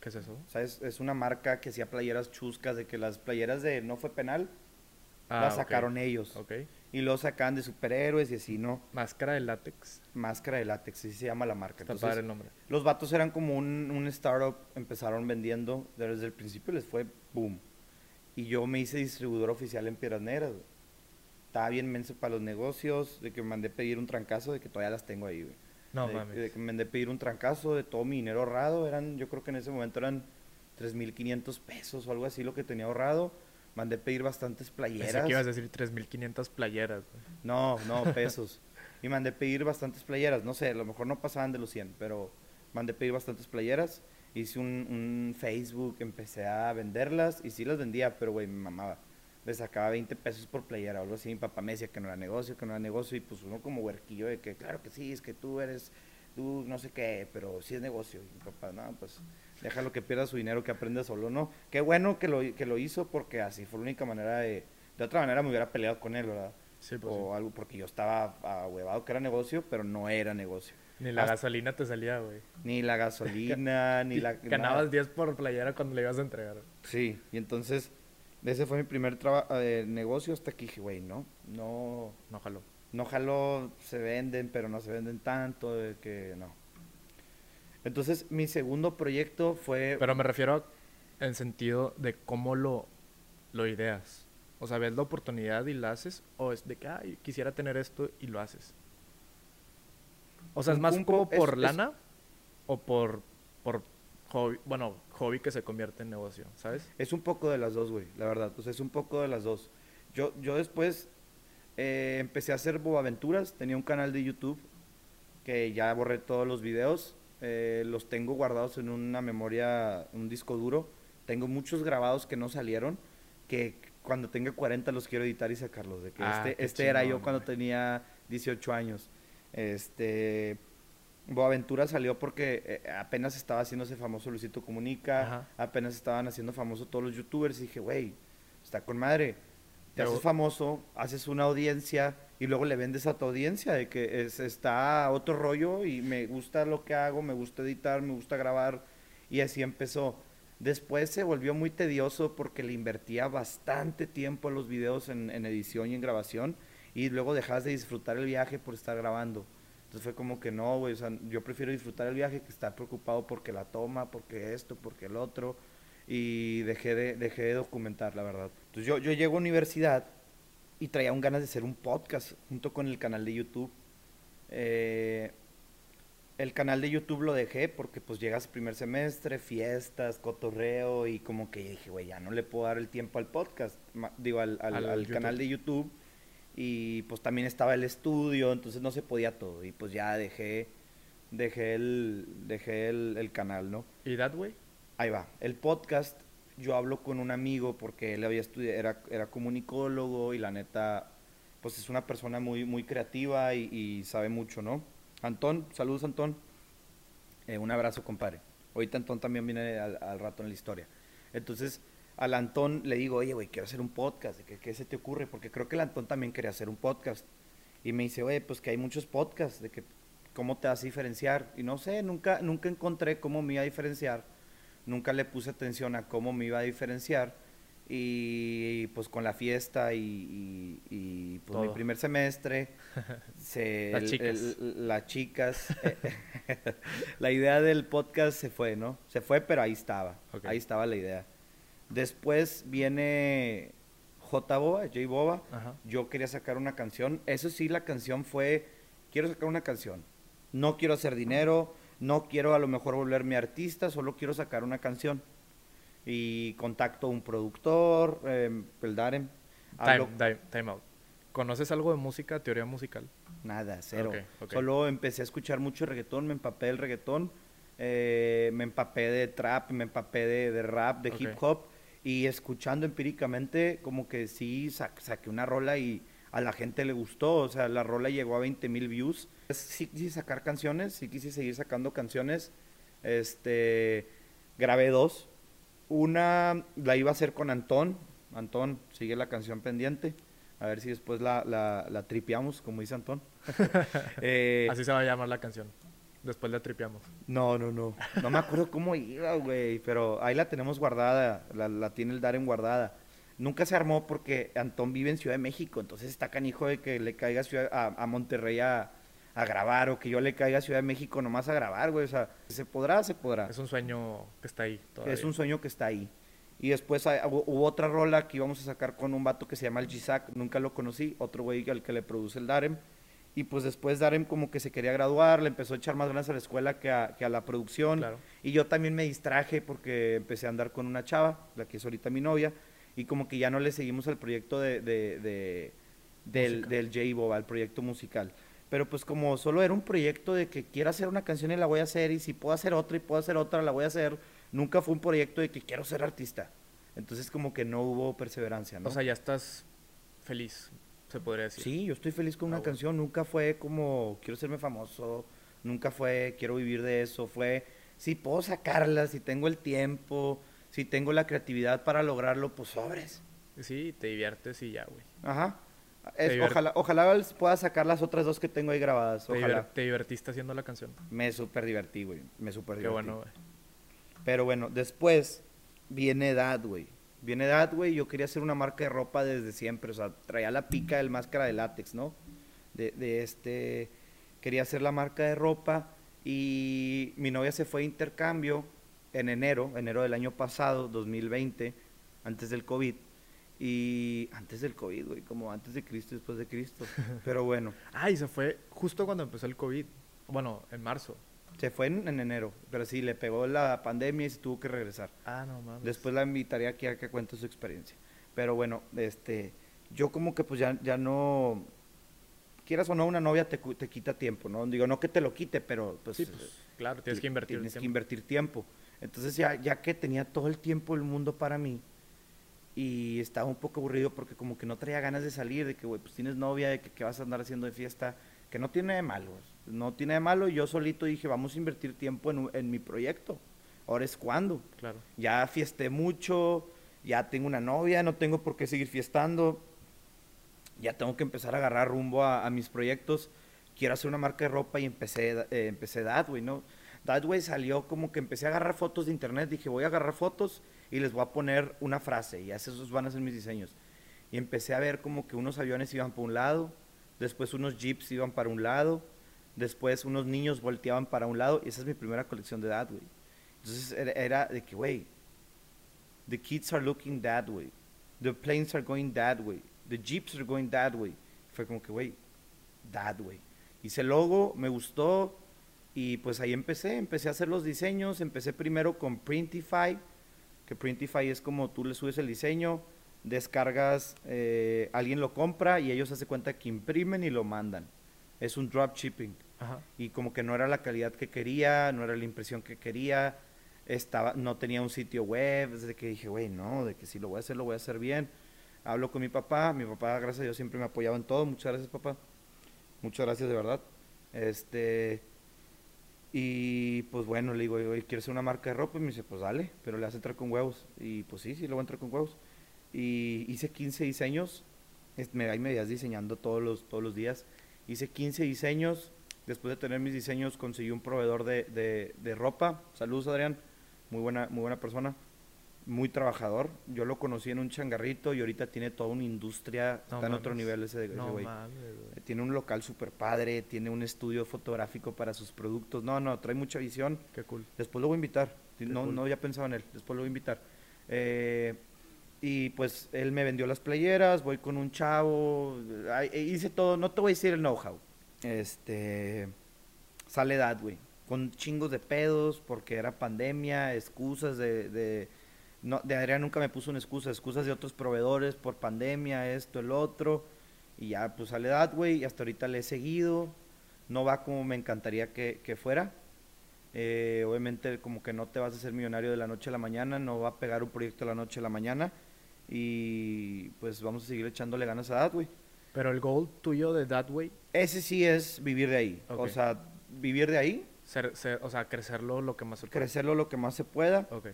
¿Qué es eso? O sea, es, es una marca que hacía playeras chuscas, de que las playeras de No Fue Penal Ah, las sacaron ellos. Ok. Y luego sacaban de superhéroes y así, ¿no? Máscara de látex. Máscara de látex, así se llama la marca. Está Entonces, padre el nombre. Los vatos eran como un, un startup, empezaron vendiendo, desde el principio les fue boom. Y yo me hice distribuidor oficial en Piedras Negras. güey. Estaba bien menso para los negocios, de que me mandé pedir un trancazo, de que todavía las tengo ahí, güey. No, de, mames. de que me mandé pedir un trancazo de todo mi dinero ahorrado, eran, yo creo que en ese momento eran 3.500 pesos o algo así lo que tenía ahorrado. Mandé pedir bastantes Pensé playeras. que ibas a decir 3.500 playeras, güey. No, no, pesos. y mandé pedir bastantes playeras. No sé, a lo mejor no pasaban de los 100, pero mandé pedir bastantes playeras. Hice un, un Facebook, empecé a venderlas y sí las vendía, pero güey, me mamaba. Le sacaba 20 pesos por playera o algo así. Mi papá me decía que no era negocio, que no era negocio. Y pues uno como huerquillo de que, claro que sí, es que tú eres, tú no sé qué, pero sí es negocio. Y mi papá, no, pues déjalo que pierda su dinero, que aprenda solo, ¿no? Qué bueno que lo, que lo hizo porque así fue la única manera de... De otra manera me hubiera peleado con él, ¿verdad? Sí, pues o sí. algo porque yo estaba ahuevado que era negocio, pero no era negocio. Ni la hasta- gasolina te salía, güey. Ni la gasolina, ni la... Ganabas nada. 10 por playera cuando le ibas a entregar. Sí, y entonces ese fue mi primer eh, negocio hasta que dije, güey, no, no, No jaló. no jaló, se venden, pero no se venden tanto, de que no. Entonces mi segundo proyecto fue... Pero me refiero a- en sentido de cómo lo, lo ideas. O sea, ves la oportunidad y la haces, o es de que, ay, quisiera tener esto y lo haces. O sea, es más un como es- por es- lana o por, por hobby, bueno, hobby que se convierte en negocio, ¿sabes? Es un poco de las dos, güey, la verdad. O sea, es un poco de las dos. Yo, yo después eh, empecé a hacer boaventuras. Tenía un canal de YouTube que ya borré todos los videos. Eh, los tengo guardados en una memoria, un disco duro. Tengo muchos grabados que no salieron. Que cuando tenga 40 los quiero editar y sacarlos. De que Ah, este este era yo cuando güey. tenía 18 años. Este. Boaventura salió porque eh, apenas estaba haciéndose famoso Luisito Comunica, Ajá. apenas estaban haciendo famoso todos los youtubers y dije, güey, está con madre. Te Pero- haces famoso, haces una audiencia y luego le vendes a tu audiencia de que es, está otro rollo y me gusta lo que hago, me gusta editar, me gusta grabar y así empezó. Después se volvió muy tedioso porque le invertía bastante tiempo a los videos en, edición y en grabación y luego dejas de disfrutar el viaje por estar grabando. Entonces fue como que no, güey, yo prefiero disfrutar el viaje que estar preocupado porque la toma, porque esto, porque el otro. Y dejé de, dejé de documentar, la verdad. Entonces yo, yo llego a universidad y traía un ganas de hacer un podcast junto con el canal de YouTube. Eh, el canal de YouTube lo dejé porque pues llegas primer semestre, fiestas, cotorreo y como que dije, güey, ya no le puedo dar el tiempo al podcast, digo, al, al- Al al YouTube. canal de YouTube. Y pues también estaba el estudio, entonces no se podía todo. Y pues ya dejé, dejé el, dejé el, el canal, ¿no? ¿Y that way? Ahí va. El podcast, yo hablo con un amigo porque él había estudiado, era, era comunicólogo y la neta, pues es una persona muy, muy creativa y, sabe mucho, ¿no? Antón, saludos Antón. Eh, un abrazo, compadre. Ahorita Antón también viene al, al rato en la historia. Entonces, al Antón le digo, oye, güey, quiero hacer un podcast. ¿Qué, ¿Qué se te ocurre? Porque creo que el Antón también quería hacer un podcast. Y me dice, oye, pues que hay muchos podcasts, de que cómo te vas a diferenciar. Y no sé, nunca, nunca encontré cómo me iba a diferenciar. Nunca le puse atención a cómo me iba a diferenciar. Y pues con la fiesta y, y- y, pues mi primer semestre, se, Las chicas. el- las chicas, eh, la idea del podcast se fue, ¿no? Se fue, pero ahí estaba. Ahí estaba la idea. Después viene J Boba, J Boba. Ajá. Yo quería sacar una canción. Eso sí, la canción fue, quiero sacar una canción. No quiero hacer dinero, no quiero a lo mejor volverme artista, solo quiero sacar una canción. Y contacto a un productor, eh, el Darem. Hablo- Time, time, time out. ¿Conoces algo de música, teoría musical? Nada, cero. Solo empecé a escuchar mucho reggaetón, me empapé del reggaetón, eh, me empapé de trap, me empapé de, de rap, de hip hop, y escuchando empíricamente, como que sí sa- saqué una rola y a la gente le gustó, o sea, la rola llegó a 20 mil views. Sí quise sacar canciones, sí quise seguir sacando canciones. Este, grabé dos. Una la iba a hacer con Antón. Antón, sigue la canción pendiente. A ver si después la, la, la tripeamos, como dice Antón. Eh, Así se va a llamar la canción. Después la tripeamos. No, no, no. No me acuerdo cómo iba, güey. Pero ahí la tenemos guardada. La, la tiene el Darren guardada. Nunca se armó porque Antón vive en Ciudad de México. Entonces está canijo de que le caiga a, a, Monterrey a, a, grabar o que yo le caiga a Ciudad de México nomás a grabar, güey. O sea, se podrá, se podrá. Es un sueño que está ahí. Todavía. Es un sueño que está ahí. Y después hubo otra rola que íbamos a sacar con un vato que se llama el Gisac. Nunca lo conocí. Otro güey al que le produce el Darem y pues después Darem como que se quería graduar, le empezó a echar más ganas a la escuela que a, que a la producción. Y yo también me distraje porque empecé a andar con una chava, la que es ahorita mi novia, y como que ya no le seguimos al proyecto de, de, del, del J-Bob, al proyecto musical. Pero pues como solo era un proyecto de que quiero hacer una canción y la voy a hacer, y si puedo hacer otra y puedo hacer otra, la voy a hacer, nunca fue un proyecto de que quiero ser artista. Entonces como que no hubo perseverancia, ¿no? O sea, ya estás feliz se podría decir. Sí, yo estoy feliz con una ah, canción. Nunca fue como quiero serme famoso. Nunca fue quiero vivir de eso. Fue si puedo sacarla, si tengo el tiempo, si tengo la creatividad para lograrlo, pues sobres. Sí, te diviertes y ya, güey. Ajá. Ojalá, ojalá pueda sacar las otras dos que tengo ahí grabadas. Ojalá. ¿Te, divertiste haciendo la canción? Me súper divertí, güey. Me súper divertí. Qué bueno, güey. Pero bueno, después viene edad, güey. Viene edad, güey, yo quería hacer una marca de ropa desde siempre, o sea, traía la pica del máscara de látex, ¿no? De, de este, quería hacer la marca de ropa y mi novia se fue a intercambio en enero, enero del año pasado, 2020, antes del COVID. Y antes del COVID, güey, como antes de Cristo y después de Cristo. Pero bueno. ah, y se fue justo cuando empezó el COVID. Bueno, en marzo. Se fue en, enero, pero sí, le pegó la pandemia y se tuvo que regresar. Ah, no mames. Después la invitaría aquí a que cuente su experiencia. Pero bueno, este, yo como que pues ya, ya no, quieras o no, una novia te, te quita tiempo, ¿no? Digo, no que te lo quite, pero pues... Sí, pues claro, tienes que invertir Tienes que invertir tiempo. Entonces ya, ya que tenía todo el tiempo del mundo para mí y estaba un poco aburrido porque como que no traía ganas de salir, de que, güey, pues tienes novia, de que, que vas a andar haciendo de fiesta, que no tiene de malo, no tiene de malo. Yo solito dije, vamos a invertir tiempo en, mi proyecto. Ahora es cuando. Claro. Ya fiesté mucho, ya tengo una novia, no tengo por qué seguir fiestando. Ya tengo que empezar a agarrar rumbo a, mis proyectos. Quiero hacer una marca de ropa y empecé, eh, empecé Dadway, ¿no? Dadway salió como que empecé a agarrar fotos de internet. Dije, voy a agarrar fotos y les voy a poner una frase y esos van a ser mis diseños. Y empecé a ver como que unos aviones iban por un lado, después unos jeeps iban para un lado, después unos niños volteaban para un lado, y esa es mi primera colección de that, güey. Entonces era, de que, güey, the kids are looking that way, the planes are going that way, the jeeps are going that way. Fue como que, güey, that way. Hice el logo, me gustó, y pues ahí empecé, empecé a hacer los diseños, empecé primero con Printify, que Printify es como tú le subes el diseño, descargas, eh, alguien lo compra y ellos se cuenta que imprimen y lo mandan. Es un drop shipping. Y como que no era la calidad que quería, no era la impresión que quería, estaba, no tenía un sitio web, desde que dije, güey, no, de que si lo voy a hacer, lo voy a hacer bien. Hablo con mi papá, mi papá, gracias a Dios, siempre me apoyaba en todo. Muchas gracias, papá. Muchas gracias, de verdad. Este, y pues bueno, le digo, ¿quieres hacer una marca de ropa? Y me dice, pues dale, pero le vas a entrar con huevos. Y pues sí, sí, lo voy a entrar con huevos y hice 15 diseños. Me, ahí me veías diseñando todos los, todos los días. Hice 15 diseños. Después de tener mis diseños, conseguí un proveedor de, de, ropa. Saludos, Adrián. Muy buena, muy buena persona. Muy trabajador. Yo lo conocí en un changarrito y ahorita tiene toda una industria. está en otro nivel ese, de güey. tiene un local súper padre. Tiene un estudio fotográfico para sus productos. No, no, trae mucha visión. Qué cool. Después lo voy a invitar. no, no había pensado en él. Después lo voy a invitar. Eh, y pues él me vendió las playeras, voy con un chavo, e hice todo, no te voy a decir el know-how. Este, sale Dad, güey, con chingos de pedos porque era pandemia, excusas de, de, no, de Adrián nunca me puso una excusa, excusas de otros proveedores por pandemia, esto, el otro. Y ya, pues sale Dad, güey, y hasta ahorita le he seguido. No va como me encantaría que, que fuera. Eh, obviamente como que no te vas a hacer millonario de la noche a la mañana, no va a pegar un proyecto de la noche a la mañana y pues vamos a seguir echándole ganas a güey. Pero el goal tuyo de That Way, Ese sí es vivir de ahí. O sea, vivir de ahí, ser, ser- o sea, crecerlo lo que más se pueda. crecerlo lo que más se pueda, Ok.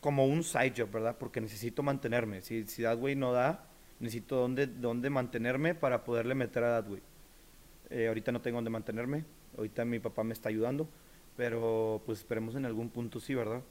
Como un side job, ¿verdad? Porque necesito mantenerme. Si, si Dadway no da, necesito dónde, dónde mantenerme para poderle meter a Dadway. Eh, ahorita no tengo dónde mantenerme. Ahorita mi papá me está ayudando. Pero pues esperemos en algún punto sí, ¿verdad?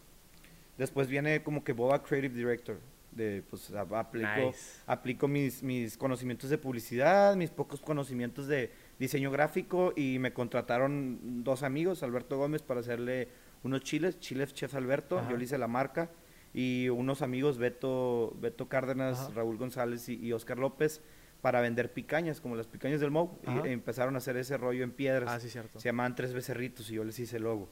Después viene como que Boba Creative Director. De, pues a- aplico, Nice. aplico mis, mis conocimientos de publicidad, mis pocos conocimientos de diseño gráfico y me contrataron dos amigos, Alberto Gómez, para hacerle unos chiles, chiles Chef Alberto, Ajá. yo le hice la marca, y unos amigos, Beto, Beto Cárdenas, Ajá. Raúl González y, y Oscar López, para vender picañas, como las picañas del Mou, Ajá. y empezaron a hacer ese rollo en piedras. Ah, sí, cierto. Se llamaban Tres Becerritos y yo les hice el logo.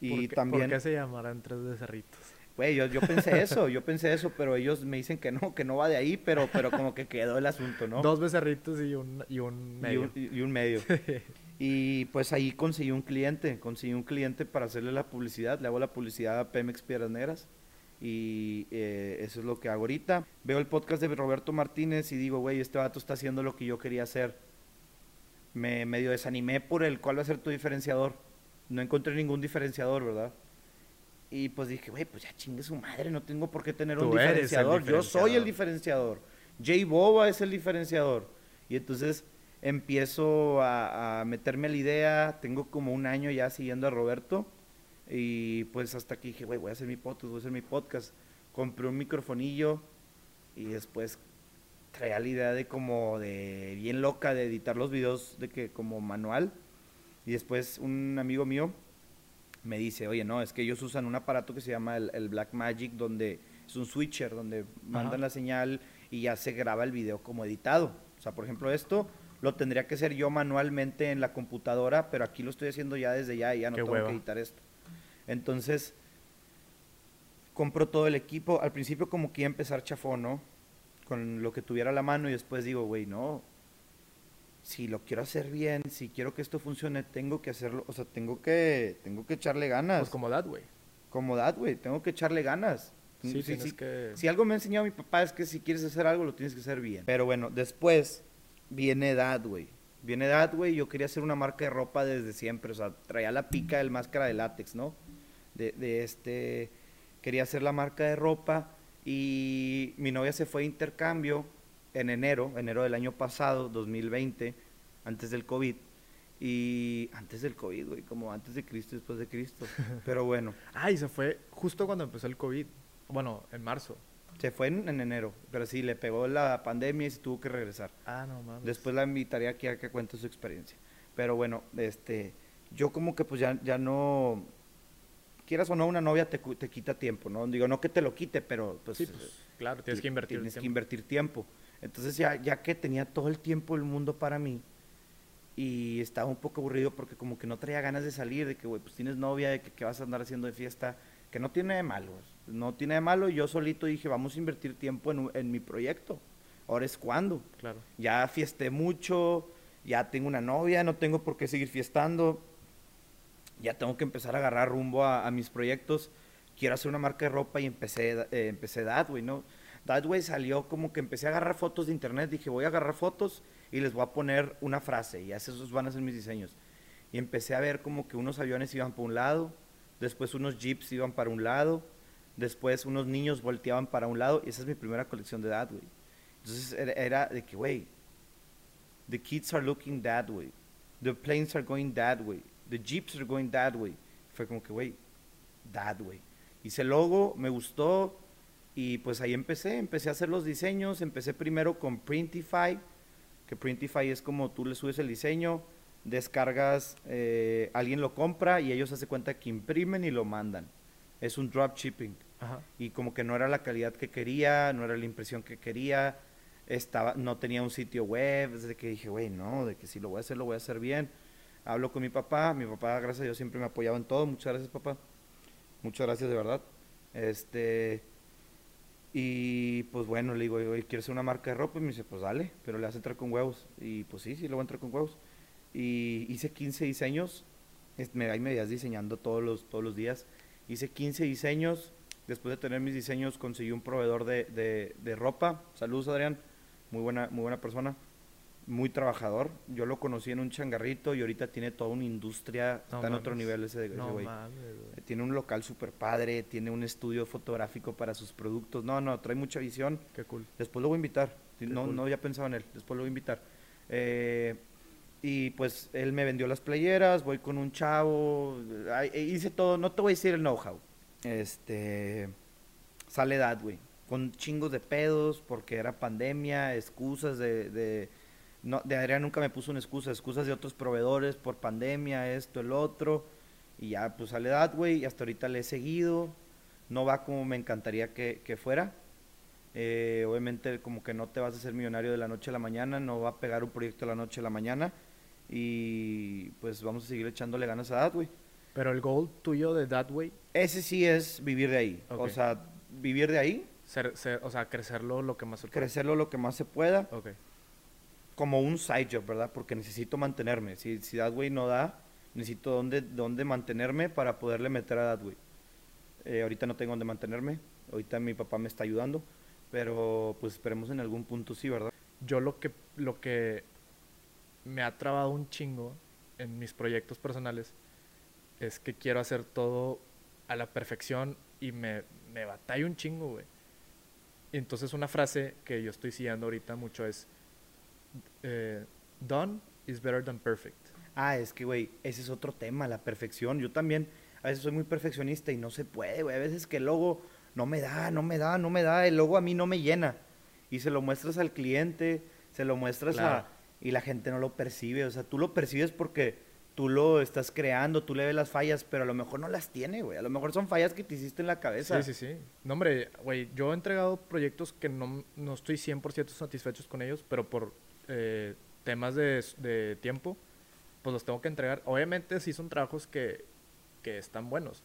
¿Por Y qué- también... ¿Por qué se llamarán tres becerritos? Güey, yo, yo pensé eso, yo pensé eso, pero ellos me dicen que no, que no va de ahí, pero, pero como que quedó el asunto, ¿no? Dos becerritos y un, y un Y medio. un, y- y un medio. y pues ahí conseguí un cliente, conseguí un cliente para hacerle la publicidad, le hago la publicidad a Pemex Piedras Negras y eh, eso es lo que hago ahorita. Veo el podcast de Roberto Martínez y digo, güey, este vato está haciendo lo que yo quería hacer. Me medio desanimé por el cuál va a ser tu diferenciador. No encontré ningún diferenciador, ¿verdad? Y pues dije, güey, pues ya chingue su madre, no tengo por qué tener un Tú diferenciador. Yo soy el diferenciador. diferenciador. Jay Boba es el diferenciador. Y entonces empiezo a, a meterme a la idea. Tengo como un año ya siguiendo a Roberto. Y pues hasta aquí dije, güey, voy a hacer mi podcast, voy a hacer mi podcast. Compré un microfonillo y después traía la idea de como de bien loca de editar los videos de que como manual. Y después un amigo mío me dice, oye, no, es que ellos usan un aparato que se llama el, el Black Magic, donde es un switcher, donde mandan la señal y ya se graba el video como editado. O sea, por ejemplo, esto lo tendría que hacer yo manualmente en la computadora, pero aquí lo estoy haciendo ya desde ya y ya no Qué tengo hueva. que editar esto. Entonces, compro todo el equipo. Al principio como que iba a empezar chafón, ¿no? Con lo que tuviera a la mano y después digo, güey, no. Si lo quiero hacer bien, si quiero que esto funcione, tengo que hacerlo, o sea, tengo que, tengo que echarle ganas. Pues como That Way. Como dad, güey, tengo que echarle ganas. Sí, Sí, sí. que... Si algo me ha enseñado mi papá es que si quieres hacer algo, lo tienes que hacer bien. Pero bueno, después viene Dad, güey. Viene Dad, güey. Yo quería hacer una marca de ropa desde siempre. O sea, traía la pica del máscara de látex, ¿no? De, de este. Quería hacer la marca de ropa. Y mi novia se fue a intercambio en enero, enero del año pasado, 2020, antes del COVID. Y antes del COVID, güey, como antes de Cristo, después de Cristo. Pero bueno. Ah, y se fue justo cuando empezó el COVID. Bueno, en marzo. Se fue en, en enero, pero sí, le pegó la pandemia y se tuvo que regresar. Ah, no mames. Después la invitaría aquí a que cuente su experiencia. Pero bueno, este, yo como que pues ya, ya no, quieras o no, una novia te, te quita tiempo, ¿no? Digo, no que te lo quite, pero pues, Sí, pues, claro, tienes ti- que invertir tienes que tiempo. invertir tiempo. Entonces ya, ya que tenía todo el tiempo del mundo para mí y estaba un poco aburrido porque como que no traía ganas de salir, de que, güey, pues tienes novia, de que, que vas a andar haciendo de fiesta, que no tiene de malo, no tiene de malo. Yo solito dije, vamos a invertir tiempo en, en mi proyecto. Ahora es cuando. Claro. Ya fiesté mucho, ya tengo una novia, no tengo por qué seguir fiestando. Ya tengo que empezar a agarrar rumbo a, mis proyectos. Quiero hacer una marca de ropa y empecé, eh, empecé Dadway, ¿no? Dadway salió como que empecé a agarrar fotos de internet. Dije, voy a agarrar fotos y les voy a poner una frase y esos van a ser mis diseños. Y empecé a ver como que unos aviones iban para un lado, después unos jeeps iban para un lado, después unos niños volteaban para un lado y esa es mi primera colección de Dadway. Entonces era, era de que, güey, the kids are looking that way, the planes are going that way, the jeeps are going that way. Fue como que, güey, that way. Hice el logo, me gustó y pues ahí empecé, empecé a hacer los diseños, empecé primero con Printify, que Printify es como tú le subes el diseño, descargas, eh, alguien lo compra y ellos se cuenta que imprimen y lo mandan. Es un dropshipping Ajá. y como que no era la calidad que quería, no era la impresión que quería, estaba, no tenía un sitio web, desde que dije, güey, no, de que si lo voy a hacer, lo voy a hacer bien. Hablo con mi papá, mi papá, gracias a Dios, siempre me apoyaba en todo, muchas gracias papá, muchas gracias de verdad. Este, y pues bueno, le digo, oye, ¿quieres hacer una marca de ropa? Y me dice, pues dale, pero le vas a entrar con huevos. Y pues sí, sí, le voy a entrar con huevos. Y hice 15 diseños, me, ahí me veías diseñando todos los, todos los días. Hice 15 diseños, después de tener mis diseños conseguí un proveedor de, de- de ropa. Saludos Adrián, muy buena, muy buena persona. Muy trabajador. Yo lo conocí en un changarrito y ahorita tiene toda una industria, No está en otro nivel ese, No güey. mames, güey. Tiene un local súper padre, tiene un estudio fotográfico para sus productos. No, no, trae mucha visión. Qué cool. Después lo voy a invitar. Qué No, cool. no había pensado en él. Después lo voy a invitar. Eh, y pues él me vendió las playeras, voy con un chavo, ay, e hice todo, no te voy a decir el know-how. Este, sale Dad, güey, con chingos de pedos porque era pandemia, excusas de, de, no, de Adrián nunca me puso una excusa, excusas de otros proveedores por pandemia, esto, el otro, y ya pues sale Dad, güey, y hasta ahorita le he seguido, no va como me encantaría que, que fuera. Eh, obviamente como que no te vas a hacer millonario de la noche a la mañana, no va a pegar un proyecto de la noche a la mañana y pues vamos a seguir echándole ganas a Dad, güey. Pero el goal tuyo de That Way, Ese sí es vivir de ahí, o sea, vivir de ahí, ser, ser- o sea, crecerlo lo que más se pueda. crecerlo lo que más se pueda, Ok. Como un side job, ¿verdad? Porque necesito mantenerme. Si, si no da, necesito dónde, dónde mantenerme para poderle meter a Dadway. Eh, ahorita no tengo dónde mantenerme. Ahorita mi papá me está ayudando. Pero pues esperemos en algún punto sí, ¿verdad? Yo lo que, lo que me ha trabado un chingo en mis proyectos personales es que quiero hacer todo a la perfección y me, me batalla un chingo, güey. Entonces una frase que yo estoy siguiendo ahorita mucho es eh, done is better than perfect. Ah, es que, güey, ese es otro tema, la perfección. Yo también a veces soy muy perfeccionista y no se puede, güey. A veces que el logo no me da, no me da, no me da. El logo a mí no me llena. Y se lo muestras al cliente, se lo muestras Claro. a... Y la gente no lo percibe. O sea, tú lo percibes porque tú lo estás creando, tú le ves las fallas, pero a lo mejor no las tiene, güey. A lo mejor son fallas que te hiciste en la cabeza. Sí, sí, sí. No, hombre, güey, yo he entregado proyectos que no, no estoy 100% satisfechos con ellos, pero por eh, temas de, de tiempo, pues los tengo que entregar. Obviamente sí son trabajos que, que están buenos,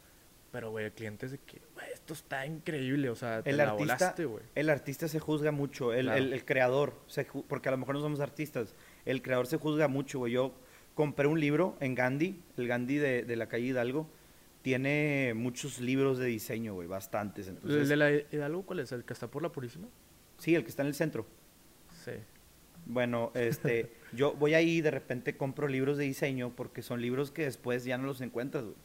pero, güey, el cliente es de que, güey, esto está increíble, o sea, te El la artista, volaste, güey. el artista se juzga mucho, el, Claro. el- el creador, se porque a lo mejor no somos artistas, el creador se juzga mucho, güey. Yo compré un libro en Gandhi, el Gandhi de, de la calle Hidalgo, tiene muchos libros de diseño, güey, bastantes. ¿El de la Hidalgo cuál es? ¿El que está por la Purísima? sí, el que está en el centro. Sí. Bueno, este, yo voy ahí y de repente compro libros de diseño porque son libros que después ya no los encuentras, güey.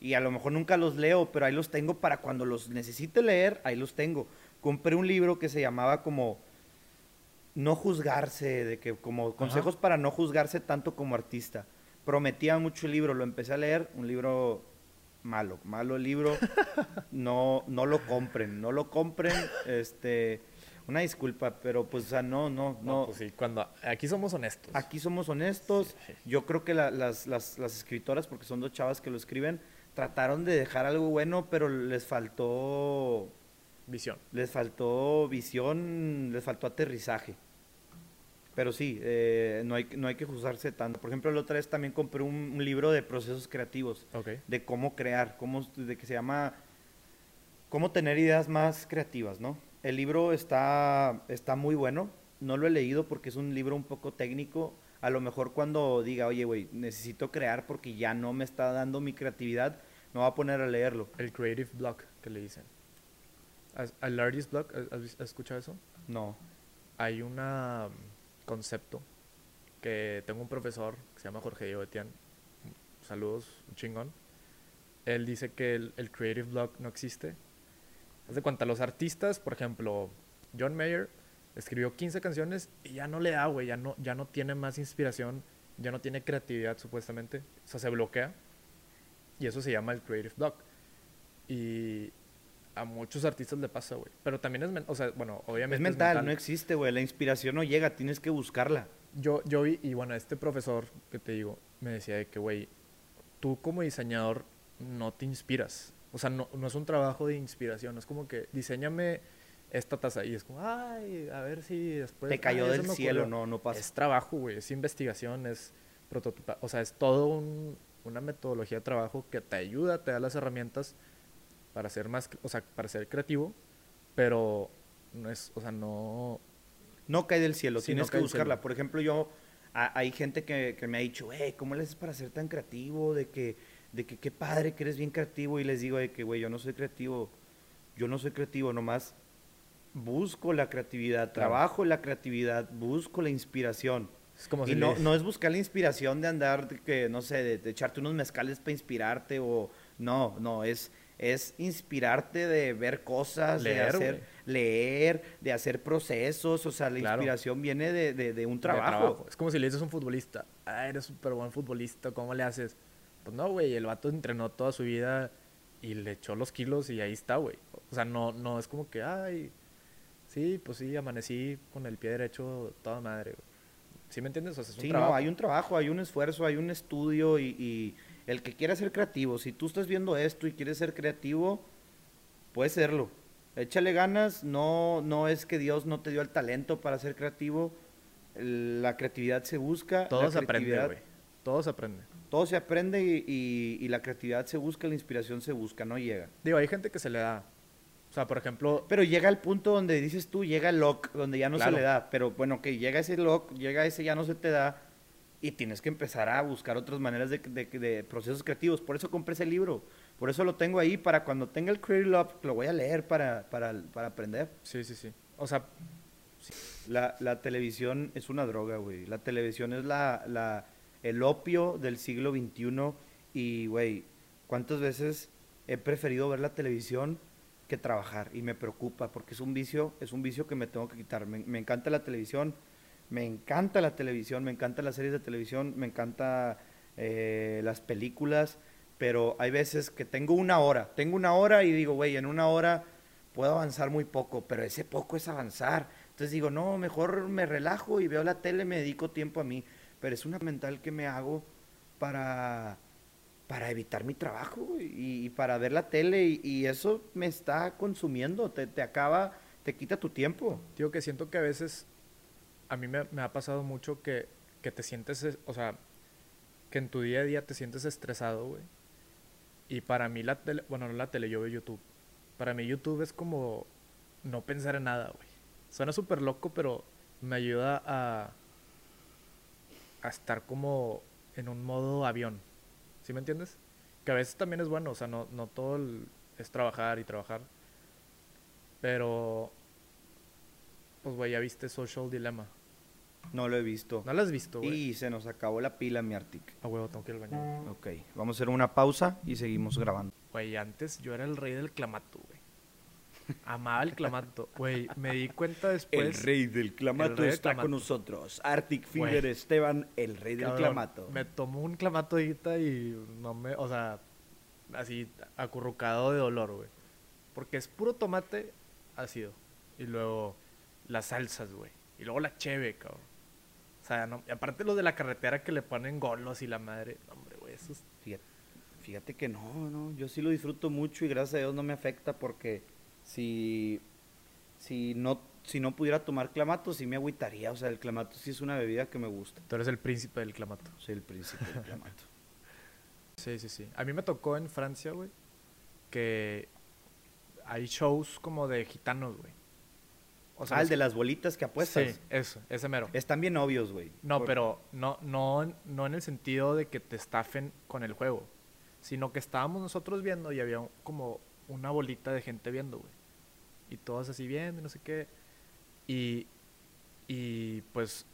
Y a lo mejor nunca los leo, pero ahí los tengo para cuando los necesite leer, ahí los tengo. Compré un libro que se llamaba como No juzgarse, de que como consejos para no juzgarse tanto como artista. Prometía mucho el libro, lo empecé a leer, un libro malo, malo el libro. No, no lo compren, no lo compren, este, una disculpa, pero pues, o sea, no, no, no. pues sí, cuando... Aquí somos honestos. Aquí somos honestos. Sí. Yo creo que la- las, las- las escritoras, porque son dos chavas que lo escriben, trataron de dejar algo bueno, pero les faltó, Visión. les faltó visión, les faltó aterrizaje. Pero sí, eh, no, hay, no hay que juzgarse tanto. Por ejemplo, la otra vez también compré un, un libro de procesos creativos, de cómo crear, cómo, de que se llama Cómo tener ideas más creativas, ¿no? El libro está, está muy bueno. No lo he leído porque es un libro un poco técnico. A lo mejor cuando diga, oye, güey, necesito crear porque ya no me está dando mi creatividad, me voy a poner a leerlo. El creative block que le dicen. ¿Has- ¿El artist block? ¿Has- ¿Has has escuchado eso? No. hay un concepto que tengo un profesor que se llama Jorge Diego. Saludos, un chingón. Él dice que el, el creative block no existe. Haz de cuenta, los artistas, por ejemplo, John Mayer escribió 15 canciones y ya no le da, güey, ya no, ya no tiene más inspiración, ya no tiene creatividad supuestamente. O sea, se bloquea. Y eso se llama el creative block. Y a muchos artistas le pasa, güey. Pero también es, o sea, bueno, obviamente Es mental, no existe, güey. La inspiración no llega, tienes que buscarla. yo, yo vi, y bueno, este profesor que te digo, me decía de que, güey, tú como diseñador no te inspiras. O sea, no, no es un trabajo de inspiración, es como que diseñame esta taza y es como, ay, a ver si después... Te cayó "Ay, se del cielo, ocurrió". no, no pasa. Es trabajo, güey, es investigación, es prototipo, o sea, es todo un- una metodología de trabajo que te ayuda, te da las herramientas para ser más, o sea, para ser creativo, pero no es, o sea, no, No cae del cielo, Sí, tienes no que buscarla. Por ejemplo, yo, a- hay gente que, que me ha dicho, hey, ¿cómo le haces para ser tan creativo? De que, de que qué padre que eres bien creativo. Y les digo de que, güey, yo no soy creativo. Yo no soy creativo, nomás busco la creatividad, trabajo la creatividad, busco la inspiración. Es como Y si no, le- no es buscar la inspiración de andar, de que, no sé, de, de echarte unos mezcales para inspirarte o... No, no, es, es inspirarte de ver cosas, de Leer, hacer, güey. leer, de hacer procesos, o sea, la Claro. inspiración viene de, de- de un de trabajo. Es como si le dices a un futbolista, ah, eres súper buen futbolista, ¿cómo le haces? Pues no, güey, el vato entrenó toda su vida y le echó los kilos y ahí está, güey. O sea, no, no es como que, ay, sí, pues sí, amanecí con el pie derecho toda madre, güey. ¿Sí me entiendes? O sea, es un Sí, trabajo. no, hay un trabajo, hay un esfuerzo, hay un estudio y, y el que quiera ser creativo, si tú estás viendo esto y quieres ser creativo, puedes serlo. Échale ganas, no, no es que Dios no te dio el talento para ser creativo, la creatividad se busca. Todo la se aprende, creatividad- güey. Todo se aprende. Todo se aprende y, y- y la creatividad se busca, la inspiración se busca, no llega. Digo, hay gente que se le da. O sea, por ejemplo, Pero llega el punto donde dices tú, llega el lock, donde ya no Claro. se le da. Pero bueno, que llega ese lock, llega ese ya no se te da. Y tienes que empezar a buscar otras maneras de, de- de procesos creativos. Por eso compré ese libro. Por eso lo tengo ahí para cuando tenga el Creative Love, lo voy a leer para, para, para aprender. sí, sí, sí. O sea, La, la televisión es una droga, güey. La televisión es la, la, el opio del siglo XXI. Y, güey, ¿cuántas veces he preferido ver la televisión que trabajar? Y me preocupa porque es un vicio, es un vicio que me tengo que quitar. Me, me encanta la televisión, me encanta la televisión, me encantan las series de televisión, me encanta eh, las películas. Pero hay veces que tengo una hora, tengo una hora y digo, güey, en una hora puedo avanzar muy poco, pero ese poco es avanzar. Entonces digo, no, mejor me relajo y veo la tele, me dedico tiempo a mí. Pero es una mental que me hago para, para evitar mi trabajo y, y para ver la tele y, y eso me está consumiendo, te, te acaba, te quita tu tiempo. Digo que siento que a veces a mí me, me ha pasado mucho que, que te sientes, es- o sea, que en tu día a día te sientes estresado, güey. Y para mí la tele, bueno, no la tele, yo veo YouTube. Para mí YouTube es como no pensar en nada, güey. Suena súper loco, pero me ayuda a, a estar como en un modo avión. ¿Sí me entiendes? Que a veces también es bueno, o sea, no, no todo el- es trabajar y trabajar. Pero pues, güey, ya viste Social Dilemma. No lo he visto. ¿No lo has visto, güey? Y se nos acabó la pila, mi Arctic. A huevo, tengo que ir al baño. Ok, vamos a hacer una pausa y seguimos grabando. Güey, antes yo era el rey del clamato, güey. Amaba el clamato. Güey, me di cuenta después... del clamato el rey del está con clamato. nosotros. Arctic Finger Esteban, el rey cabrón, Me tomó un clamato ahorita y no me... O sea, así acurrucado de dolor, güey. Porque es puro tomate ácido. Y luego las salsas, güey. Y luego la cheve, cabrón. O sea, no, y aparte los de la carretera que le ponen golos y la madre. No, hombre, güey, eso es Fíjate, fíjate que no, no, yo sí lo disfruto mucho y gracias a Dios no me afecta porque si, si, no, si no pudiera tomar clamato sí me agüitaría, o sea, el clamato sí es una bebida que me gusta. Tú eres el príncipe del clamato. Soy el príncipe del clamato. Sí, sí, sí. A mí me tocó en Francia, güey, que hay shows como de gitanos, güey. O ah, el de las bolitas que apuestas. Sí, eso, ese mero. Están bien obvios, güey. No, Por- pero no, no, no en el sentido de que te estafen con el juego, sino que estábamos nosotros viendo y había como una bolita de gente viendo, güey. Y todos así viendo, y no sé qué. Y, y pues,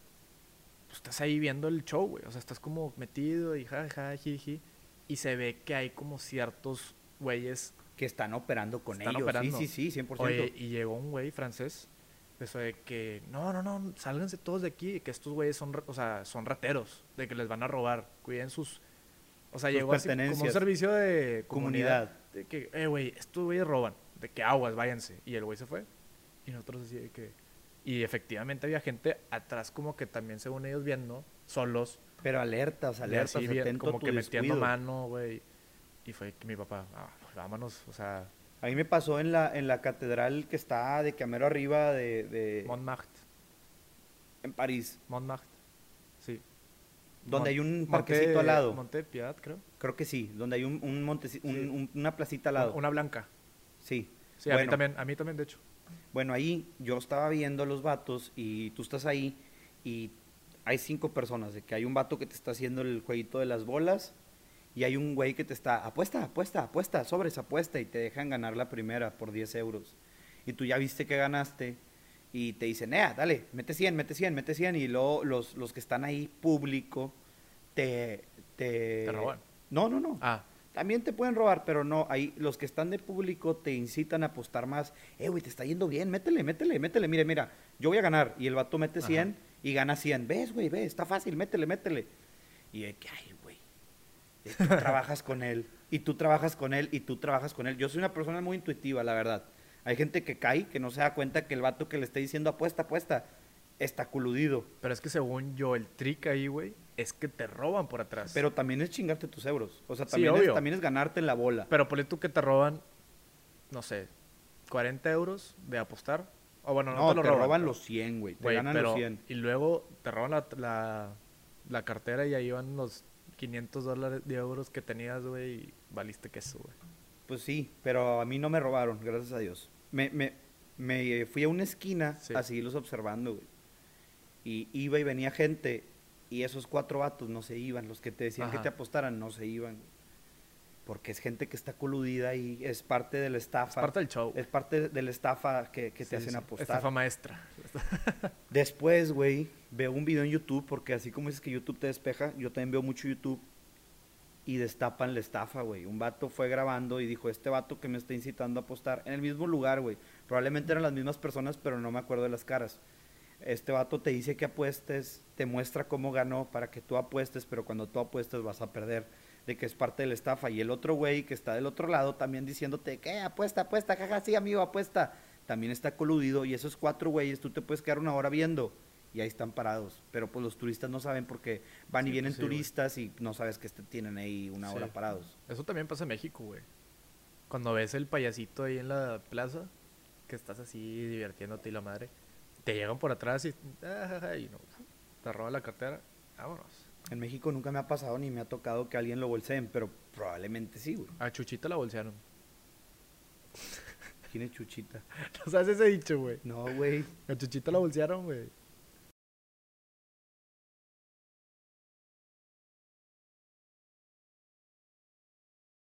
pues, estás ahí viendo el show, güey. O sea, estás como metido y ja, ja, jiji. Y se ve que hay como ciertos güeyes Que están operando con Están ellos. operando. Sí, sí, sí, 100%. Oye, y llegó un güey francés, eso de que, no, no, no, sálganse todos de aquí, que estos güeyes son, o sea, son rateros, de que les van a robar, cuiden sus, o sea, Sus llegó así como un servicio de comunidad, Comunidad. de que, eh, güey, estos güeyes roban, de que aguas, váyanse, y el güey se fue, y nosotros así de que, y efectivamente había gente atrás como que también según ellos viendo, solos, Pero alertas, alertas, así bien, como que metiendo descuido. mano, güey, y fue que mi papá, "Ah, vámonos, o sea, A mí me pasó en la, en la catedral que está de camero arriba de, de Montmartre, en París, Montmartre, sí. donde Mon- hay un Monte- parquecito al lado. Monte Piedad, creo. Creo que sí, donde hay un, un monteci- un- Sí. un- una placita al lado. Una blanca. Sí. Sí, a mí Bueno. también, a mí también, de hecho. Bueno, ahí yo estaba viendo los vatos y tú estás ahí y hay cinco personas, de que hay un vato que te está haciendo el jueguito de las bolas y hay un güey que te está, apuesta, apuesta, apuesta, sobres, apuesta y te dejan ganar la primera por 10 euros. Y tú ya viste que ganaste y te dicen, eh, dale, mete 100, mete 100, mete 100. Y luego los, los que están ahí público te, te... ¿Te roban? No, no, no. Ah, También te pueden robar, pero no, ahí los que están de público te incitan a apostar más. Eh, güey, te está yendo bien, métele, métele, métele. Mire, mira, yo voy a ganar. Y el vato mete 100 y gana 100. ¿Ves, güey? ¿Ves? Está fácil, métele, métele. Y de que, ay, güey, tú trabajas con él. Y tú trabajas con él y tú trabajas con él. Yo soy una persona muy intuitiva, la verdad. Hay gente que cae, que no se da cuenta que el vato que le está diciendo apuesta, apuesta, está coludido. pero es que según yo, el trick ahí, güey, es que te roban por atrás. Pero también es chingarte tus euros. O sea, Sí, también, es, obvio. también es ganarte la bola. Pero ponle tú que te roban, no sé, 40 euros de apostar. O bueno, no, no, te lo roban. roban pero- los 100, güey. Te ganan pero- los 100. Y luego te roban la, la, la cartera y ahí van los 500 dólares de euros que tenías, güey, y valiste queso, güey. Pues sí, pero a mí no me robaron, gracias a Dios. Me, me, me fui a una esquina Sí. a seguirlos observando, güey. Y iba y venía gente, y esos cuatro vatos no se iban. Los que te decían que te apostaran no se iban. Porque es gente que está coludida y es parte de la estafa. Es parte del show. Es parte de la estafa que, que Sí, te hacen sí. apostar. Estafa maestra. Después, güey, veo un video en YouTube, porque así como dices que YouTube te despeja, yo también veo mucho YouTube y destapan la estafa, güey. Un vato fue grabando y dijo, este vato que me está incitando a apostar, en el mismo lugar, güey. Probablemente eran las mismas personas, pero no me acuerdo de las caras. Este vato te dice que apuestes, te muestra cómo ganó para que tú apuestes, pero cuando tú apuestes vas a perder, de que es parte de la estafa. Y el otro güey que está del otro lado también diciéndote, que apuesta, apuesta, jaja, sí, amigo, apuesta. También está coludido y esos cuatro güeyes tú te puedes quedar una hora viendo y ahí están parados. Pero pues los turistas no saben porque van y vienen sí, turistas y no sabes que este- tienen ahí una hora parados. Eso también pasa en México, güey. Cuando ves el payasito ahí en la plaza, que estás así divirtiéndote y la madre, te llegan por atrás y, ah, y no, te roban la cartera. Vámonos. En México nunca me ha pasado ni me ha tocado que alguien lo bolseen, pero probablemente sí, güey. A Chuchita la bolsearon. ¿Quién es Chuchita? ¿No sabes ese dicho, güey? No, güey. A Chuchita la bolsearon, güey.